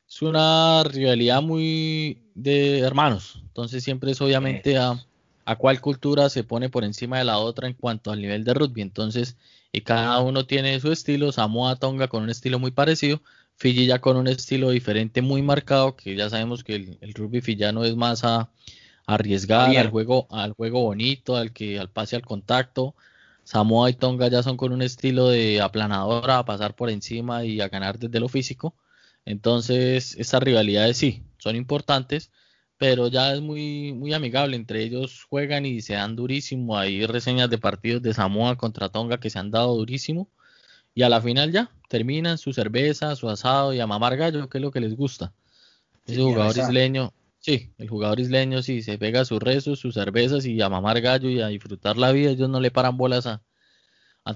Es una rivalidad muy de hermanos. Entonces siempre es obviamente a, a cuál cultura se pone por encima de la otra en cuanto al nivel de rugby. Entonces, y cada uno tiene su estilo. Samoa Tonga con un estilo muy parecido, Fiji ya con un estilo diferente muy marcado, que ya sabemos que el, rugby fillano es más a, arriesgar al juego, al juego bonito, al que al pase al contacto. Samoa y Tonga ya son con un estilo de aplanadora, a pasar por encima y a ganar desde lo físico. Entonces, estas rivalidades sí, son importantes, pero ya es muy, muy amigable. Entre ellos juegan y se dan durísimo. Hay reseñas de partidos de Samoa contra Tonga que se han dado durísimo. Y a la final ya, terminan su cerveza, su asado y a mamar gallo, que es lo que les gusta. Ese jugador isleño, sí, el jugador isleño sí se pega sus rezos, sus cervezas y a mamar gallo y a disfrutar la vida. Ellos no le paran bolas a,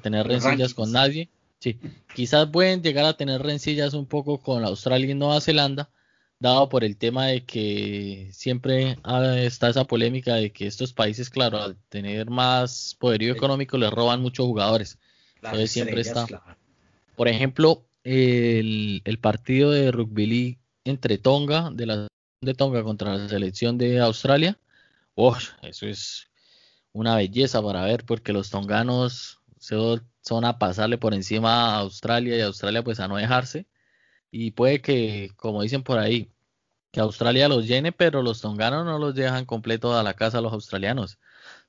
tener rencillas con nadie. Sí, quizás pueden llegar a tener rencillas un poco con Australia y Nueva Zelanda, dado por el tema de que siempre está esa polémica de que estos países, claro, al tener más poderío económico, les roban muchos jugadores siempre está. Por ejemplo, el, partido de rugby league entre Tonga, de la de Tonga contra la selección de Australia, eso es una belleza para ver, porque los tonganos son a pasarle por encima a Australia y Australia pues a no dejarse. Y puede que, como dicen por ahí, que Australia los llene, pero los tonganos no los dejan completo a la casa a los australianos.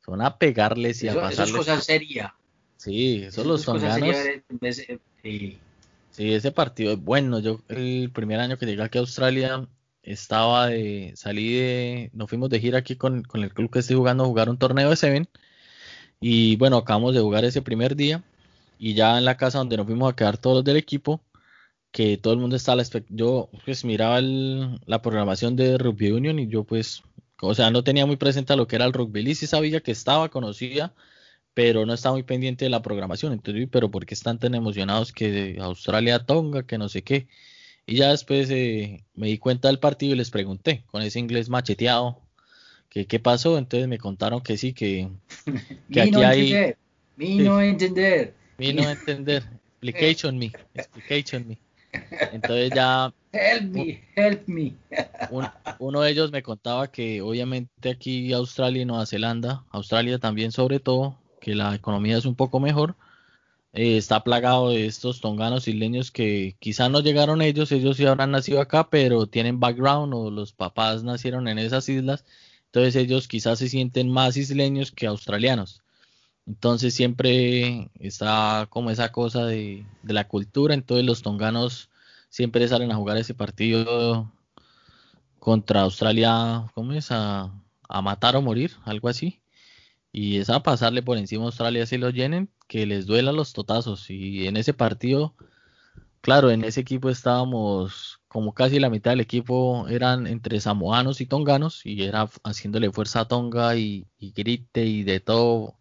Son a pegarles y a pasarles. Eso es cosa seria. Sí, esos los tonganos. Sí. ese partido es bueno. Yo el primer año que llegué aquí a Australia estaba de, salí de, nos fuimos de gira aquí con, el club que estoy jugando a jugar un torneo de Seven. Y bueno, acabamos de jugar ese primer día. Y ya en la casa donde nos fuimos a quedar todos del equipo, que todo el mundo estaba yo pues miraba la programación de Rugby Union y yo pues, o sea, no tenía muy presente lo que era el rugby y sí sabía que estaba, conocía pero no está muy pendiente de la programación. Entonces, pero ¿por qué están tan emocionados que Australia Tonga, que no sé qué? Y ya después eh, me di cuenta del partido y les pregunté, con ese inglés macheteado, que qué pasó. Entonces me contaron que sí, que, que aquí hay... Mi no entender. Mi no entender. Explication me. Explication me. Entonces ya... Help me, help me. uno de ellos me contaba que obviamente aquí Australia y Nueva Zelanda, Australia también sobre todo, que la economía es un poco mejor. Eh, está plagado de estos tonganos isleños que quizá no llegaron ellos, ellos sí habrán nacido acá, pero tienen background o los papás nacieron en esas islas, entonces ellos quizás se sienten más isleños que australianos. Entonces siempre está como esa cosa de, de la cultura, entonces los tonganos siempre salen a jugar ese partido contra Australia, ¿cómo es? A, a matar o morir, algo así. Y es a pasarle por encima a Australia si lo llenen, que les duela los totazos. Y en ese partido, claro, en ese equipo estábamos como casi la mitad del equipo eran entre samoanos y tonganos y era haciéndole fuerza a Tonga y, grite y de todo.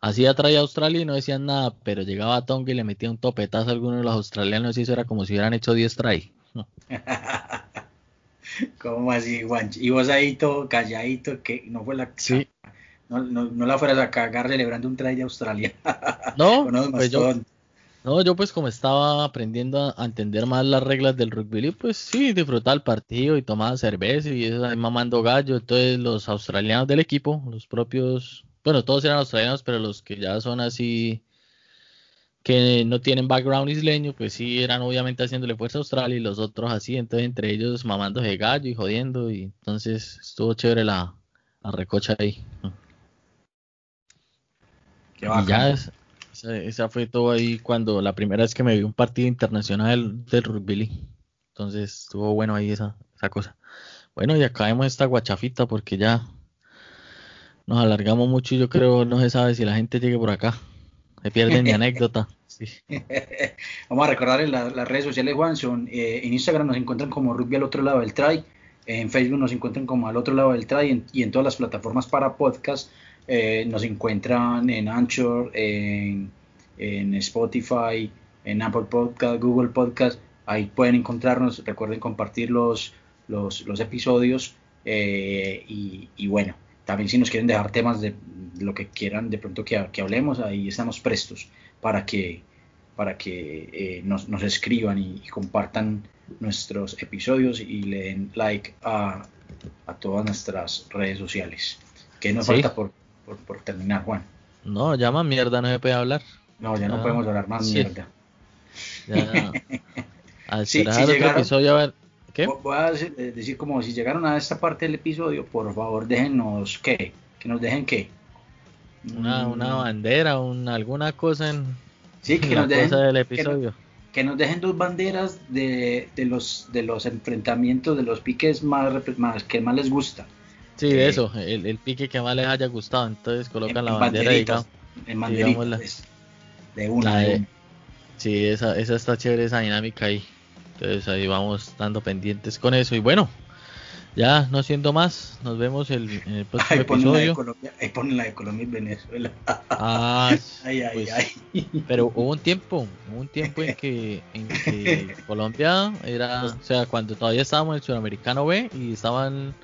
Así atraía a Australia y no decían nada, pero llegaba a Tonga y le metía un topetazo a alguno de los australianos y eso era como si hubieran hecho 10 try. ¿Cómo así, Juan? Y vos ahí todo calladito, que no fue la... Sí. No, no, la fueras a cagar celebrando un try de Australia. No, pues yo, no, yo pues como estaba aprendiendo a entender más las reglas del rugby, pues sí, disfrutaba el partido y tomaba cerveza y eso ahí mamando gallo. Entonces los australianos del equipo, los propios, bueno, todos eran australianos, pero los que ya son así, que no tienen background isleño, pues sí, eran obviamente haciéndole fuerza a Australia y los otros así, entonces entre ellos mamándose gallo y jodiendo y entonces estuvo chévere la, recocha ahí. Y ya es, esa, fue todo ahí cuando la primera vez que me vi un partido internacional del rugby. Entonces estuvo bueno ahí esa, esa cosa. Bueno, y acabemos esta guachafita porque ya nos alargamos mucho y yo creo no se sabe si la gente llegue por acá. Se pierde mi anécdota. Vamos a recordar en las redes sociales, Juan, eh, en Instagram nos encuentran como rugby al otro lado del try, en Facebook nos encuentran como al otro lado del try y en todas las plataformas para podcast eh, nos encuentran en Anchor, en, Spotify, en Apple Podcast, Google Podcast. Ahí pueden encontrarnos. Recuerden compartir los, los, episodios. Eh, y, bueno, también si nos quieren dejar temas de lo que quieran de pronto que, hablemos, ahí estamos prestos para que, para que eh, nos, escriban y, compartan nuestros episodios y le den like a, todas nuestras redes sociales. ¿Qué nos falta por, por, terminar, Juan. No, ya más mierda no se puede hablar. No, ya, no podemos hablar más mierda. Ya. Al sí, si llegaron, episodio, a ver. ¿Qué? Voy a eh, decir como si llegaron a esta parte del episodio, por favor déjenos qué, que nos dejen qué. Una, mm. una bandera, una, alguna cosa en, sí, que nos dejen, del episodio. Que, nos dejen dos banderas de, de, los de los enfrentamientos, de los piques más, más que más les gusta. Sí, de eso, el, pique que más les haya gustado, entonces colocan la bandera digamos, en pues, de una. sí, esa, esa está chévere esa dinámica ahí. Entonces ahí vamos dando pendientes con eso. Y bueno, ya no siendo más, nos vemos el, en el próximo ahí episodio. Colombia, ahí ponen la de Colombia y Venezuela. Ah, ay, ay, pues, ay. Pero hubo un tiempo, hubo un tiempo en que, en que Colombia era, o sea, cuando todavía estábamos en el Sudamericano B y estaban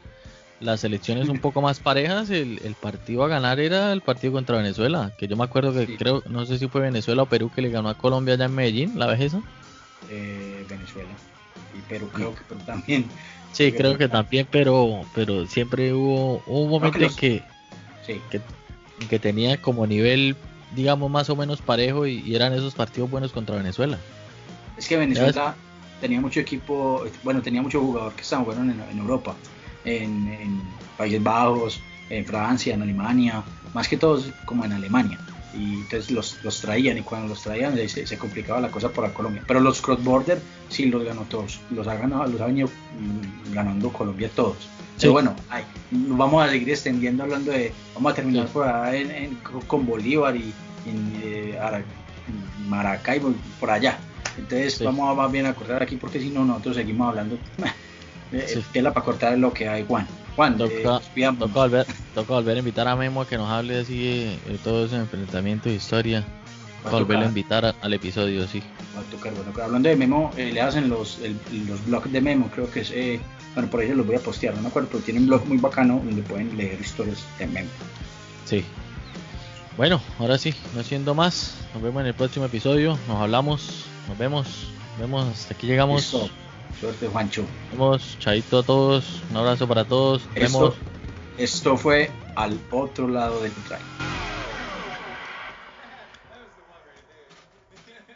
las elecciones un poco más parejas, el, partido a ganar era el partido contra Venezuela, que yo me acuerdo que creo, no sé si fue Venezuela o Perú que le ganó a Colombia allá en Medellín, ¿la vez eso? Eh, Venezuela y Perú creo que también. Sí, creo que también, pero pero siempre hubo, un momento en que, que, tenía como nivel, digamos, más o menos parejo y, eran esos partidos buenos contra Venezuela. Es que Venezuela tenía mucho equipo, bueno, tenía mucho jugador que estaban buenos en Europa en, Países Bajos, en Francia, en Alemania, más que todos como en Alemania. Y entonces los, los traían y cuando los traían se, se, complicaba la cosa para Colombia. Pero los cross border sí los ganó todos, los ha, ganado, los ha venido mm, ganando Colombia todos. Pero bueno, vamos a seguir extendiendo hablando de, vamos a terminar por en, con Bolívar y en eh, Maracaibo, por allá. Entonces vamos a más bien a cortar aquí porque si no nosotros seguimos hablando eh, sí. para cortar lo que hay, Juan. Juan, toca, eh, toca, volver, toca, volver, a invitar a Memo a que nos hable así de todo ese enfrentamiento de historia. Toca volverlo a invitar al episodio, sí. Va a tocar, bueno, hablando de Memo, eh, le hacen los, los blogs de Memo, creo que es, eh, bueno, por ahí los voy a postear, no me acuerdo, pero tiene un blog muy bacano donde pueden leer historias de Memo. Sí. Bueno, ahora sí, no siendo más, nos vemos en el próximo episodio, nos hablamos, nos vemos, nos vemos, hasta aquí llegamos. Suerte, Juancho. Vemos, chaito a todos. Un abrazo para todos. Esto, esto fue al otro lado del traje.